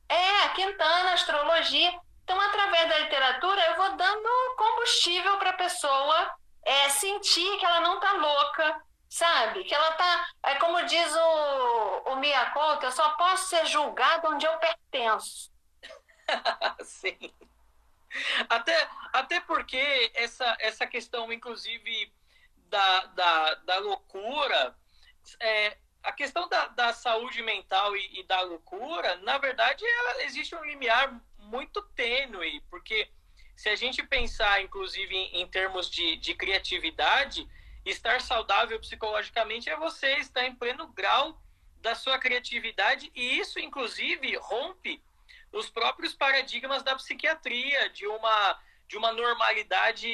É, Quintana, astrologia. Então, através da literatura, eu vou dando combustível para a pessoa é, sentir que ela não está louca, sabe? Que ela está. É como diz o, o Miyakoto, eu só posso ser julgado onde eu pertenço. Sim. Até, até porque essa, essa questão, inclusive, da, da, da loucura, é, a questão da, da saúde mental e, e da loucura, na verdade, ela, existe um limiar muito tênue, porque se a gente pensar, inclusive, em, em termos de, de criatividade, estar saudável psicologicamente é você estar em pleno grau da sua criatividade, e isso, inclusive, rompe os próprios paradigmas da psiquiatria, de uma, de uma normalidade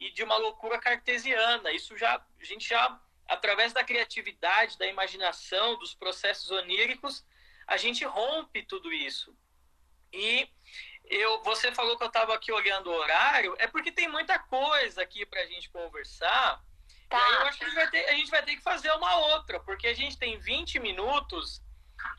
e de uma loucura cartesiana. Isso já, a gente já, através da criatividade, da imaginação, dos processos oníricos, a gente rompe tudo isso. E eu, você falou que eu estava aqui olhando o horário, é porque tem muita coisa aqui para a gente conversar. Tá. E aí eu acho que a gente, vai ter, a gente vai ter que fazer uma outra, porque a gente tem 20 minutos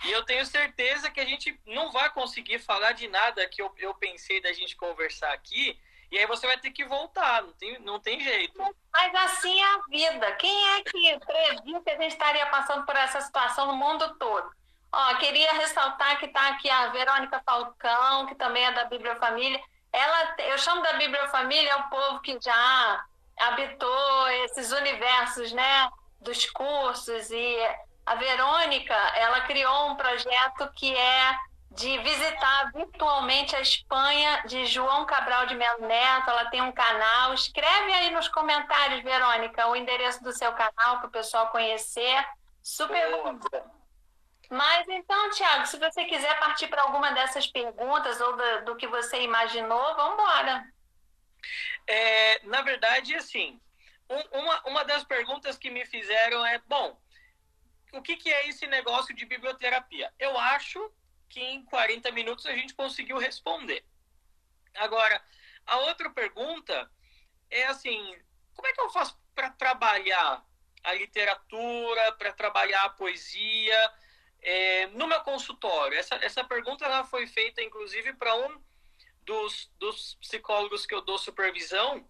e eu tenho certeza que a gente não vai conseguir falar de nada que eu, eu pensei da gente conversar aqui. E aí você vai ter que voltar, não tem, não tem jeito. Mas assim é a vida. Quem é que previu que a gente estaria passando por essa situação no mundo todo? Ó, queria ressaltar que está aqui a Verônica Falcão, que também é da Bibliofamília. Ela, eu chamo da Bibliofamília é o povo que já habitou esses universos, né, dos cursos e a Verônica, ela criou um projeto que é de visitar virtualmente a Espanha de João Cabral de Melo Neto. Ela tem um canal. Escreve aí nos comentários, Verônica, o endereço do seu canal para o pessoal conhecer. Super bom. Mas então, Tiago, se você quiser partir para alguma dessas perguntas ou do, do que você imaginou, vamos embora. É, na verdade, assim, um, uma, uma das perguntas que me fizeram é, bom, o que, que é esse negócio de biblioterapia? Eu acho que em 40 minutos a gente conseguiu responder. Agora, a outra pergunta é assim, como é que eu faço para trabalhar a literatura, para trabalhar a poesia, é, no meu consultório, essa, essa pergunta ela foi feita, inclusive, para um dos, dos psicólogos que eu dou supervisão.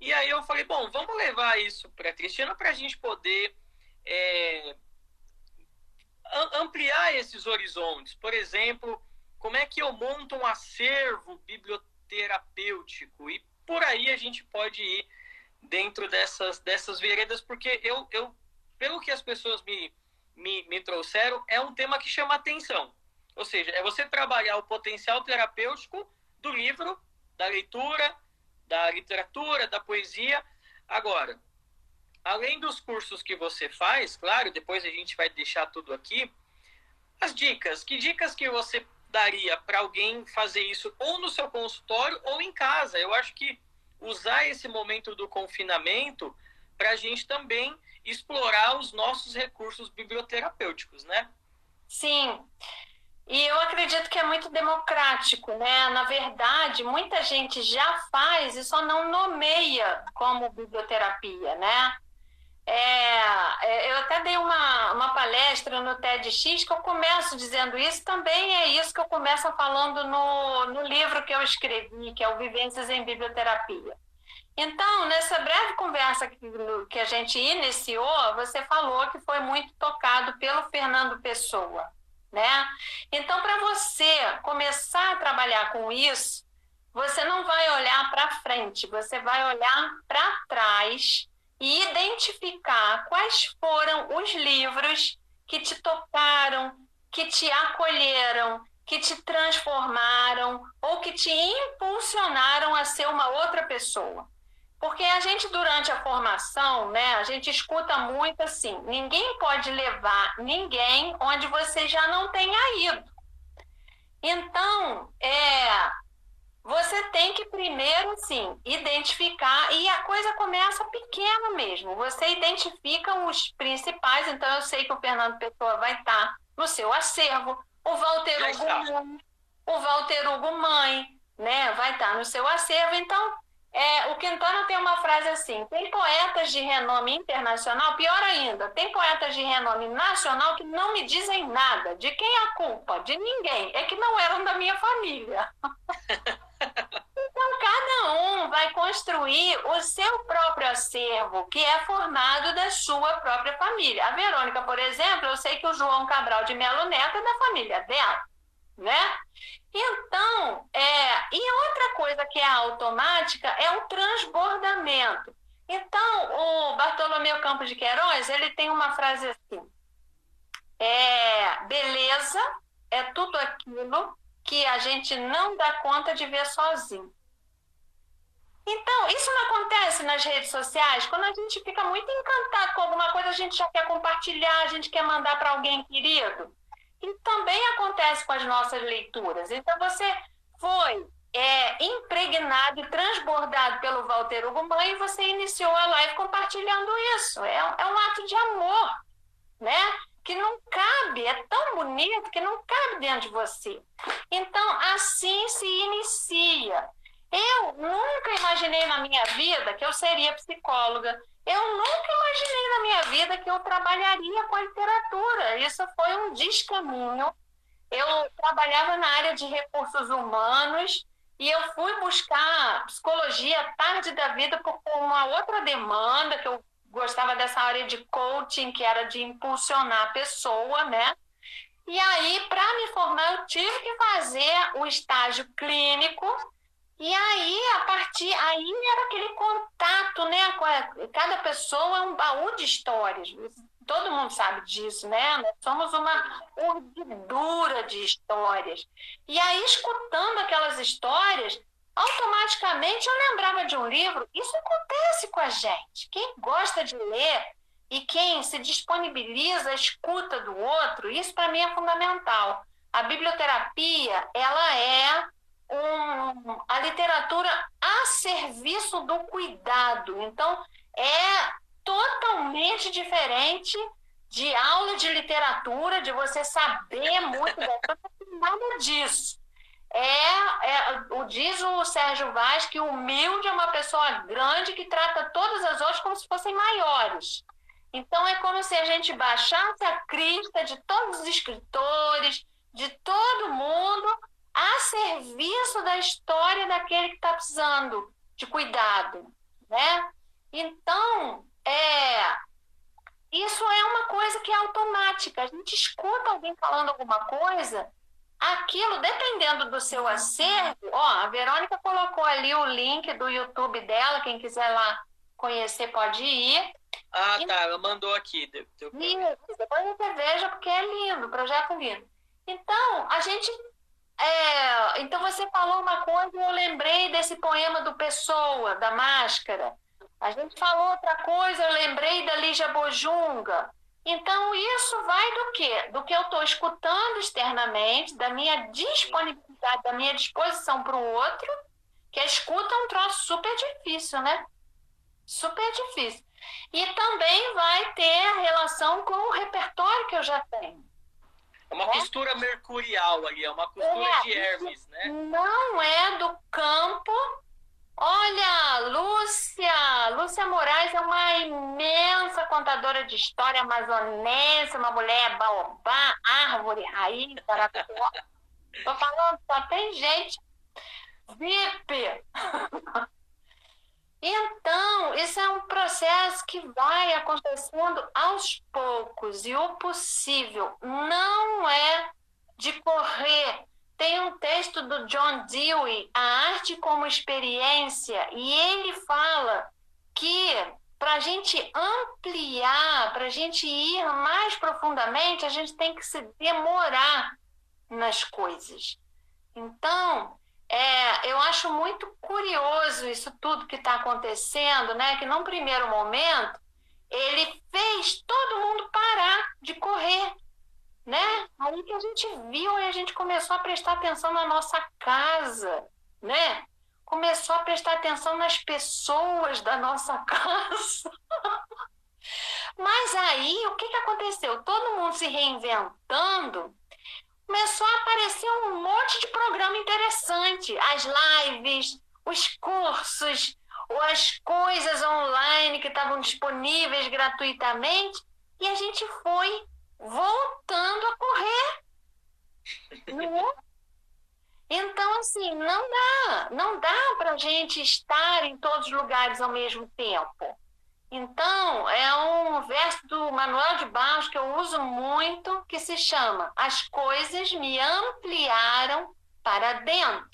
E aí eu falei, bom, vamos levar isso para a Cristina para a gente poder é, ampliar esses horizontes. Por exemplo, como é que eu monto um acervo biblioterapêutico? E por aí a gente pode ir dentro dessas, dessas veredas, porque eu, eu, pelo que as pessoas me, me, me trouxeram é um tema que chama atenção. Ou seja, é você trabalhar o potencial terapêutico do livro, da leitura, da literatura, da poesia. Agora, além dos cursos que você faz, claro, depois a gente vai deixar tudo aqui, as dicas. Que dicas que você daria para alguém fazer isso ou no seu consultório ou em casa? Eu acho que usar esse momento do confinamento para a gente também explorar os nossos recursos biblioterapêuticos, né? Sim. E eu acredito que é muito democrático, né? Na verdade, muita gente já faz e só não nomeia como biblioterapia, né? É, é eu até dei uma, uma palestra no TEDx que eu começo dizendo isso, também é isso que eu começo falando no, no livro que eu escrevi, que é o Vivências em Biblioterapia. Então, nessa breve conversa que, a gente iniciou, você falou que foi muito tocado pelo Fernando Pessoa, né? Então, para você começar a trabalhar com isso, você não vai olhar para frente, você vai olhar para trás e identificar quais foram os livros que te tocaram, que te acolheram, que te transformaram ou que te impulsionaram a ser uma outra pessoa. Porque a gente, durante a formação, né, a gente escuta muito assim: ninguém pode levar ninguém onde você já não tenha ido. Então, é, você tem que primeiro, sim, identificar, e a coisa começa pequena mesmo. Você identifica os principais, então eu sei que o Fernando Pessoa vai estar no seu acervo, o Walter Hugo o Walter Hugo mãe, né, vai estar no seu acervo. Então, é, o Quintana tem uma frase assim: tem poetas de renome internacional, pior ainda, tem poetas de renome nacional que não me dizem nada. De quem é a culpa? De ninguém. É que não eram da minha família. então, cada um vai construir o seu próprio acervo, que é formado da sua própria família. A Verônica, por exemplo, eu sei que o João Cabral de Melo Neto é da família dela, né? Então, é, e outra coisa que é automática é o transbordamento. Então, o Bartolomeu Campos de Queiroz, ele tem uma frase assim: é, beleza é tudo aquilo que a gente não dá conta de ver sozinho. Então, isso não acontece nas redes sociais? Quando a gente fica muito encantado com alguma coisa, a gente já quer compartilhar, a gente quer mandar para alguém querido. E também acontece com as nossas leituras. Então, você foi é, impregnado e transbordado pelo Walter Ugumã e você iniciou a live compartilhando isso. É, é um ato de amor, né? Que não cabe, é tão bonito que não cabe dentro de você. Então, assim se inicia. Eu nunca imaginei na minha vida que eu seria psicóloga, eu nunca imaginei na minha vida que eu trabalharia com a literatura. Isso foi um descaminho. Eu trabalhava na área de recursos humanos e eu fui buscar psicologia tarde da vida por uma outra demanda, que eu gostava dessa área de coaching, que era de impulsionar a pessoa, né? E aí, para me formar, eu tive que fazer o estágio clínico e aí, a partir aí era aquele contato, né? Com cada pessoa é um baú de histórias. Todo mundo sabe disso, né? Nós somos uma urdidura de histórias. E aí, escutando aquelas histórias, automaticamente eu lembrava de um livro. Isso acontece com a gente. Quem gosta de ler e quem se disponibiliza à escuta do outro, isso para mim é fundamental. A biblioterapia, ela é um, a literatura a serviço do cuidado. Então, é totalmente diferente de aula de literatura, de você saber muito, nada disso. É, é, o, diz o Sérgio Vaz que humilde é uma pessoa grande que trata todas as outras como se fossem maiores. Então é como se a gente baixasse a crista de todos os escritores, de todo mundo, serviço da história daquele que está precisando de cuidado, né? Então, é, isso é uma coisa que é automática. A gente escuta alguém falando alguma coisa, aquilo, dependendo do seu acervo, ó, a Verônica colocou ali o link do YouTube dela, quem quiser lá conhecer pode ir. Ah, tá, ela mandou aqui. Deu, deu... Isso, depois você veja, porque é lindo, projeto lindo. Então, a gente é, então você falou uma coisa e eu lembrei desse poema do Pessoa, da Máscara. A gente falou outra coisa, eu lembrei da Lígia Bojunga. Então, isso vai do quê? Do que eu estou escutando externamente, da minha disponibilidade, da minha disposição para o outro, que a escuta é um troço super difícil, né? Super difícil. E também vai ter relação com o repertório que eu já tenho. É uma costura mercurial ali, é uma costura é, de Hermes, né? Não é do campo. Olha, Lúcia, Lúcia Moraes é uma imensa contadora de história amazonense, uma mulher baobá, árvore, raiz. Tô falando, só tem gente VIP. Então, isso é um processo que vai acontecendo aos poucos e o possível não é de correr. Tem um texto do John Dewey, A Arte como Experiência, e ele fala que para a gente ampliar, para a gente ir mais profundamente, a gente tem que se demorar nas coisas. Então, é, eu acho muito curioso isso tudo que está acontecendo, né? Que num primeiro momento ele fez todo mundo parar de correr, né? Aí que a gente viu e a gente começou a prestar atenção na nossa casa, né? Começou a prestar atenção nas pessoas da nossa casa. Mas aí, o que, que aconteceu? Todo mundo se reinventando, começou a aparecer um monte de programa interessante. As lives, os cursos, as coisas online que estavam disponíveis gratuitamente, e a gente foi voltando a correr. É? Então, assim, não dá, não dá para a gente estar em todos os lugares ao mesmo tempo. Então, é um verso do Manuel de Barros que eu uso muito, que se chama As coisas me ampliaram para dentro.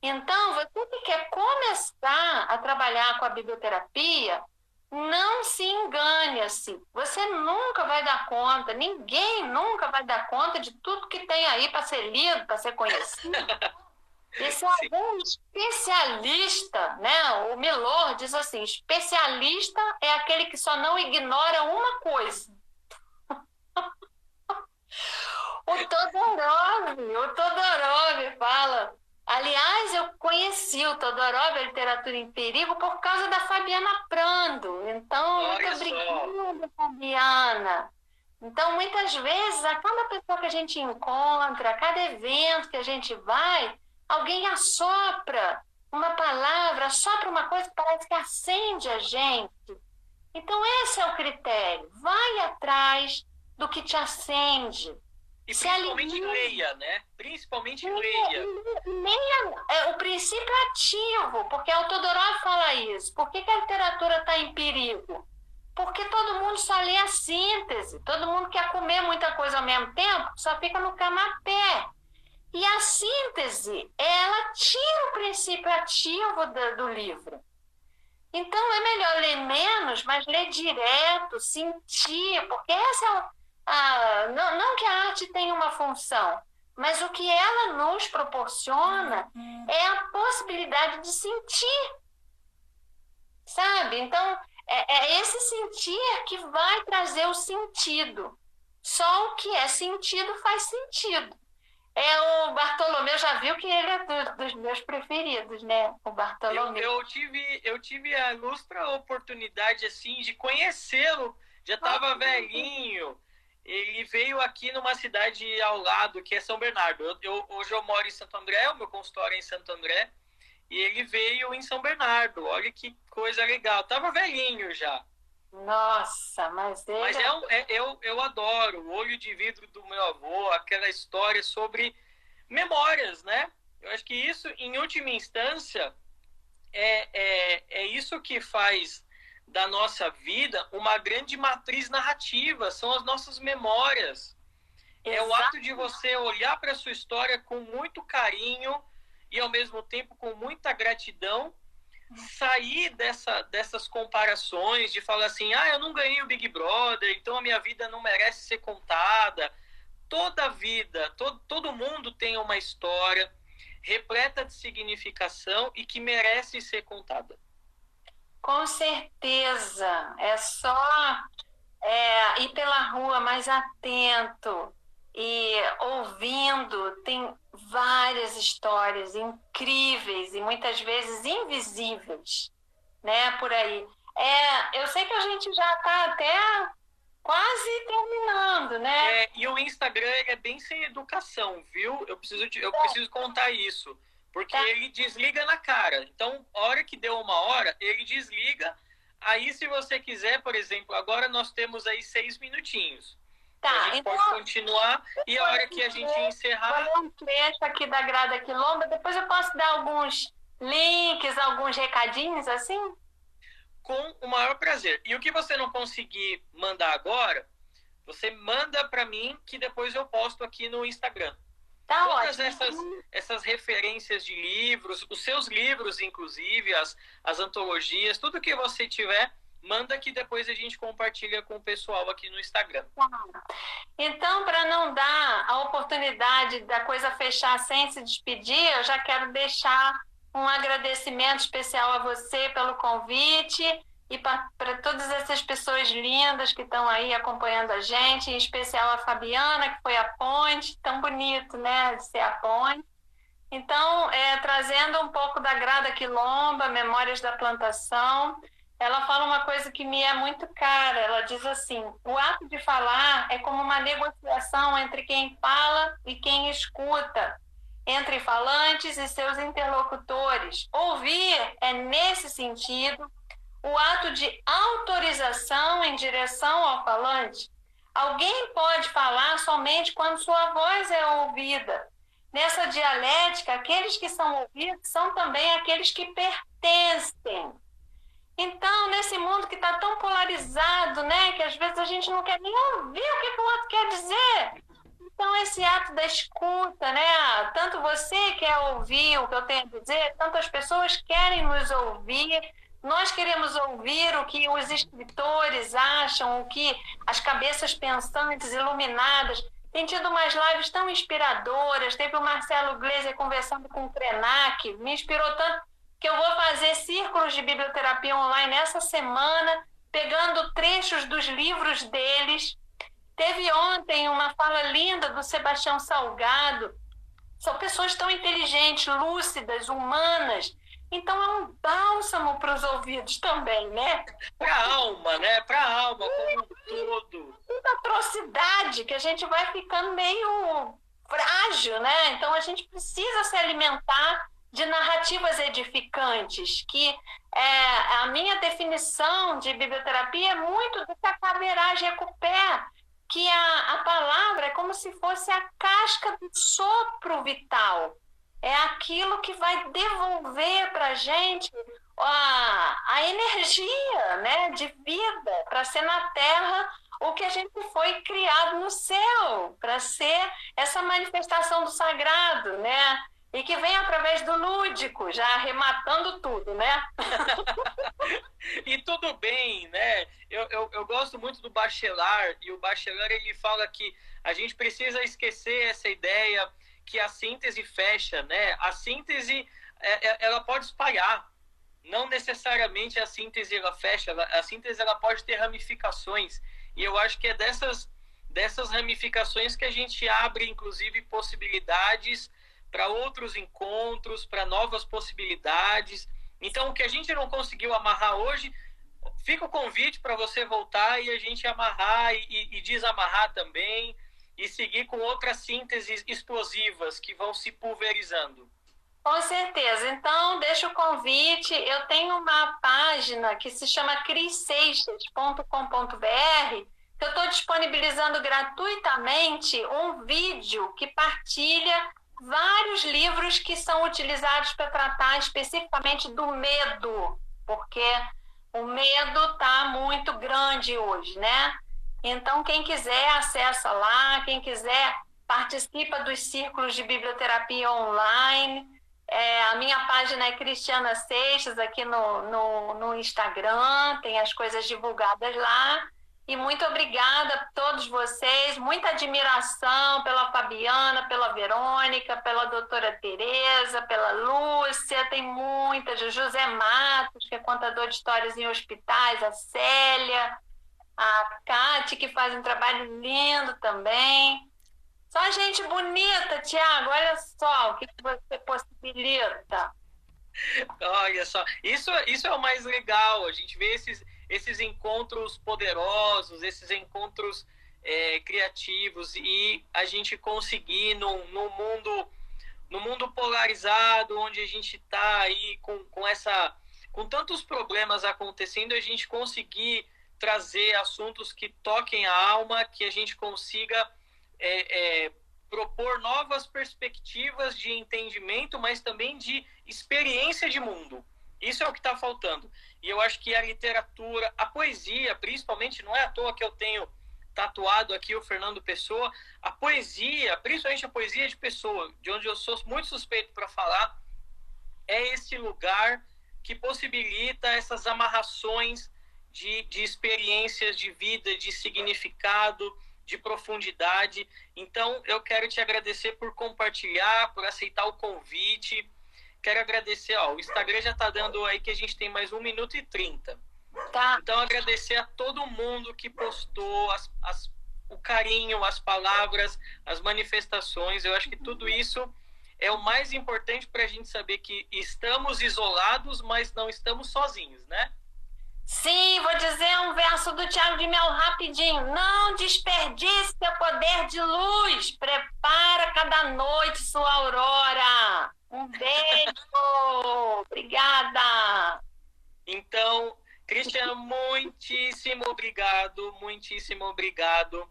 Então, você que quer começar a trabalhar com a biblioterapia, não se engane assim. Você nunca vai dar conta, ninguém nunca vai dar conta de tudo que tem aí para ser lido, para ser conhecido. E se algum especialista, né? O Milor diz assim: especialista é aquele que só não ignora uma coisa. o Todorov, o Todorov fala. Aliás, eu conheci o Todorov, a literatura em perigo, por causa da Fabiana Prando. Então, Olha muito obrigada, Fabiana. Então, muitas vezes, a cada pessoa que a gente encontra, a cada evento que a gente vai, Alguém assopra uma palavra, assopra uma coisa que parece que acende a gente. Então, esse é o critério. Vai atrás do que te acende. E principalmente leia, né? Principalmente leia. Leia é o princípio ativo, porque o Todorov fala isso. Por que, que a literatura está em perigo? Porque todo mundo só lê a síntese. Todo mundo quer comer muita coisa ao mesmo tempo, só fica no camapé. E a síntese, ela tira o princípio ativo do, do livro. Então é melhor ler menos, mas ler direto, sentir, porque essa é a, não, não que a arte tenha uma função, mas o que ela nos proporciona uhum. é a possibilidade de sentir. Sabe? Então, é, é esse sentir que vai trazer o sentido. Só o que é sentido faz sentido. É o Bartolomeu, já viu que ele é do, dos meus preferidos, né? O Bartolomeu. Eu, eu, tive, eu tive a ilustra oportunidade, assim, de conhecê-lo. Já estava ah, velhinho. Ele veio aqui numa cidade ao lado, que é São Bernardo. Eu, eu, hoje eu moro em Santo André, o meu consultório é em Santo André. E ele veio em São Bernardo. Olha que coisa legal. Tava velhinho já. Nossa, mas ele... Mas é, um, é, eu, eu adoro o olho de vidro do meu avô, aquela história sobre memórias, né? Eu acho que isso, em última instância, é, é, é isso que faz da nossa vida uma grande matriz narrativa, são as nossas memórias. Exato. É o ato de você olhar para a sua história com muito carinho e, ao mesmo tempo, com muita gratidão sair dessa, dessas comparações de falar assim, ah, eu não ganhei o Big Brother, então a minha vida não merece ser contada. Toda vida, todo, todo mundo tem uma história repleta de significação e que merece ser contada. Com certeza. É só é, ir pela rua mais atento e ouvindo. Tem várias histórias incríveis e muitas vezes invisíveis, né, por aí. É, eu sei que a gente já está até quase terminando, né? É, e o Instagram é bem sem educação, viu? Eu preciso, eu é. preciso contar isso. Porque é. ele desliga na cara. Então, a hora que deu uma hora, ele desliga. Aí, se você quiser, por exemplo, agora nós temos aí seis minutinhos. Tá, a gente então, pode continuar e a hora que a gente encerrar. Vou um trecho aqui da Grada Quilomba, depois eu posso dar alguns links, alguns recadinhos assim? Com o maior prazer. E o que você não conseguir mandar agora, você manda para mim que depois eu posto aqui no Instagram. Tá Todas ótimo. essas, essas referências de livros, os seus livros, inclusive, as, as antologias, tudo que você tiver, manda que depois a gente compartilha com o pessoal aqui no Instagram. Então, para não dar a oportunidade da coisa fechar sem se despedir, eu já quero deixar um agradecimento especial a você pelo convite e para todas essas pessoas lindas que estão aí acompanhando a gente, em especial a Fabiana, que foi a ponte, tão bonito, né, de ser a ponte. Então, é, trazendo um pouco da Grada Quilomba, Memórias da Plantação, ela fala uma coisa que me é muito cara. Ela diz assim: o ato de falar é como uma negociação entre quem fala e quem escuta, entre falantes e seus interlocutores. Ouvir é, nesse sentido, o ato de autorização em direção ao falante. Alguém pode falar somente quando sua voz é ouvida. Nessa dialética, aqueles que são ouvidos são também aqueles que pertencem. Então, nesse mundo que está tão polarizado, né, que às vezes a gente não quer nem ouvir o que, o outro quer dizer. Então, esse ato da escuta, né, tanto você quer ouvir o que eu tenho a dizer, tanto as pessoas querem nos ouvir, nós queremos ouvir o que os escritores acham, o que as cabeças pensantes, iluminadas. Tem tido umas lives tão inspiradoras. Teve o Marcelo Gleiser conversando com o Krenak, me inspirou tanto que eu vou fazer círculos de biblioterapia online essa semana, pegando trechos dos livros deles. Teve ontem uma fala linda do Sebastião Salgado. São pessoas tão inteligentes, lúcidas, humanas. Então é um bálsamo para os ouvidos também, né? Para a alma, né? Para a alma como um todo. Uma atrocidade que a gente vai ficando meio frágil, né? Então a gente precisa se alimentar de narrativas edificantes, que é, a minha definição de biblioterapia é muito do que a caveiragem recupera, que a, a palavra é como se fosse a casca do sopro vital, é aquilo que vai devolver para a gente a, a energia né, de vida para ser na Terra o que a gente foi criado no céu, para ser essa manifestação do sagrado, né? E que vem através do lúdico, já arrematando tudo, né? e tudo bem, né? Eu, eu, eu, gosto muito do Bachelard, e o Bachelard ele fala que a gente precisa esquecer essa ideia que a síntese fecha, né? A síntese, é, é, ela pode espalhar, não necessariamente a síntese ela fecha, a síntese ela pode ter ramificações, e eu acho que é dessas, dessas ramificações que a gente abre, inclusive, possibilidades para outros encontros, para novas possibilidades. Então, o que a gente não conseguiu amarrar hoje, fica o convite para você voltar e a gente amarrar e, e, desamarrar também e seguir com outras sínteses explosivas que vão se pulverizando. Com certeza. Então, deixa o convite. Eu tenho uma página que se chama criseixas.com.br que eu estou disponibilizando gratuitamente um vídeo que partilha vários livros que são utilizados para tratar especificamente do medo, porque o medo está muito grande hoje, né? Então, quem quiser, acessa lá, quem quiser, participa dos círculos de biblioterapia online. É, a minha página é Cristiana Seixas aqui no, no, no Instagram, tem as coisas divulgadas lá. E muito obrigada a todos vocês, muita admiração pela Fabiana, pela Verônica, pela doutora Tereza, pela Lúcia, tem muitas, o José Matos, que é contador de histórias em hospitais, a Célia, a Kate, que faz um trabalho lindo também. Só gente bonita, Tiago, olha só o que você possibilita. Olha só, isso, isso é o mais legal, a gente vê esses esses encontros poderosos, esses encontros é, criativos e a gente conseguir no, no mundo no mundo polarizado onde a gente está aí com, com essa com tantos problemas acontecendo a gente conseguir trazer assuntos que toquem a alma que a gente consiga é, é, propor novas perspectivas de entendimento mas também de experiência de mundo isso é o que está faltando. E eu acho que a literatura, a poesia, principalmente, não é à toa que eu tenho tatuado aqui o Fernando Pessoa, a poesia, principalmente a poesia de Pessoa, de onde eu sou muito suspeito para falar, é esse lugar que possibilita essas amarrações de, de experiências de vida, de significado, de profundidade. Então, eu quero te agradecer por compartilhar, por aceitar o convite. Quero agradecer, ó, o Instagram já está dando aí que a gente tem mais um minuto e trinta. Tá. Então, agradecer a todo mundo que postou as, as, o carinho, as palavras, as manifestações. Eu acho que tudo isso é o mais importante para a gente saber que estamos isolados, mas não estamos sozinhos, né? Sim, vou dizer um verso do Tiago de Mel rapidinho. Não desperdice seu poder de luz. Prepara cada noite sua aurora. Um beijo. Obrigada. Então, Cristiano, muitíssimo obrigado, muitíssimo obrigado.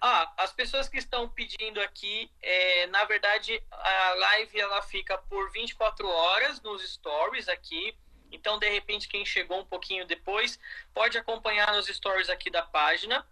Ah, as pessoas que estão pedindo aqui, é, na verdade, a live ela fica por 24 horas nos stories aqui. Então, de repente, quem chegou um pouquinho depois pode acompanhar nos stories aqui da página.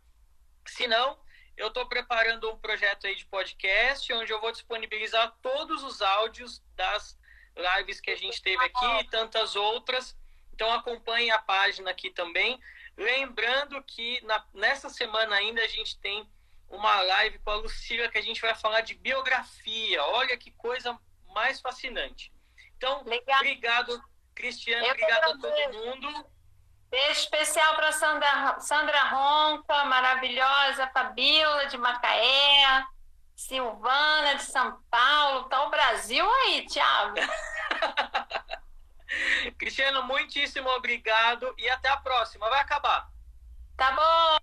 Se não, eu estou preparando um projeto aí de podcast, onde eu vou disponibilizar todos os áudios das lives que a gente teve aqui e tantas outras. Então, acompanhe a página aqui também. Lembrando que na, nessa semana ainda a gente tem uma live com a Lucila que a gente vai falar de biografia. Olha que coisa mais fascinante. Então, Legal. obrigado, Cristiano, Eu obrigado a todo mundo. Beijo especial para Sandra, Sandra Ronca, maravilhosa, Fabiola de Macaé, Silvana de São Paulo. Tá o Brasil aí, Thiago. Cristiano, muitíssimo obrigado e até a próxima. Vai acabar. Tá bom.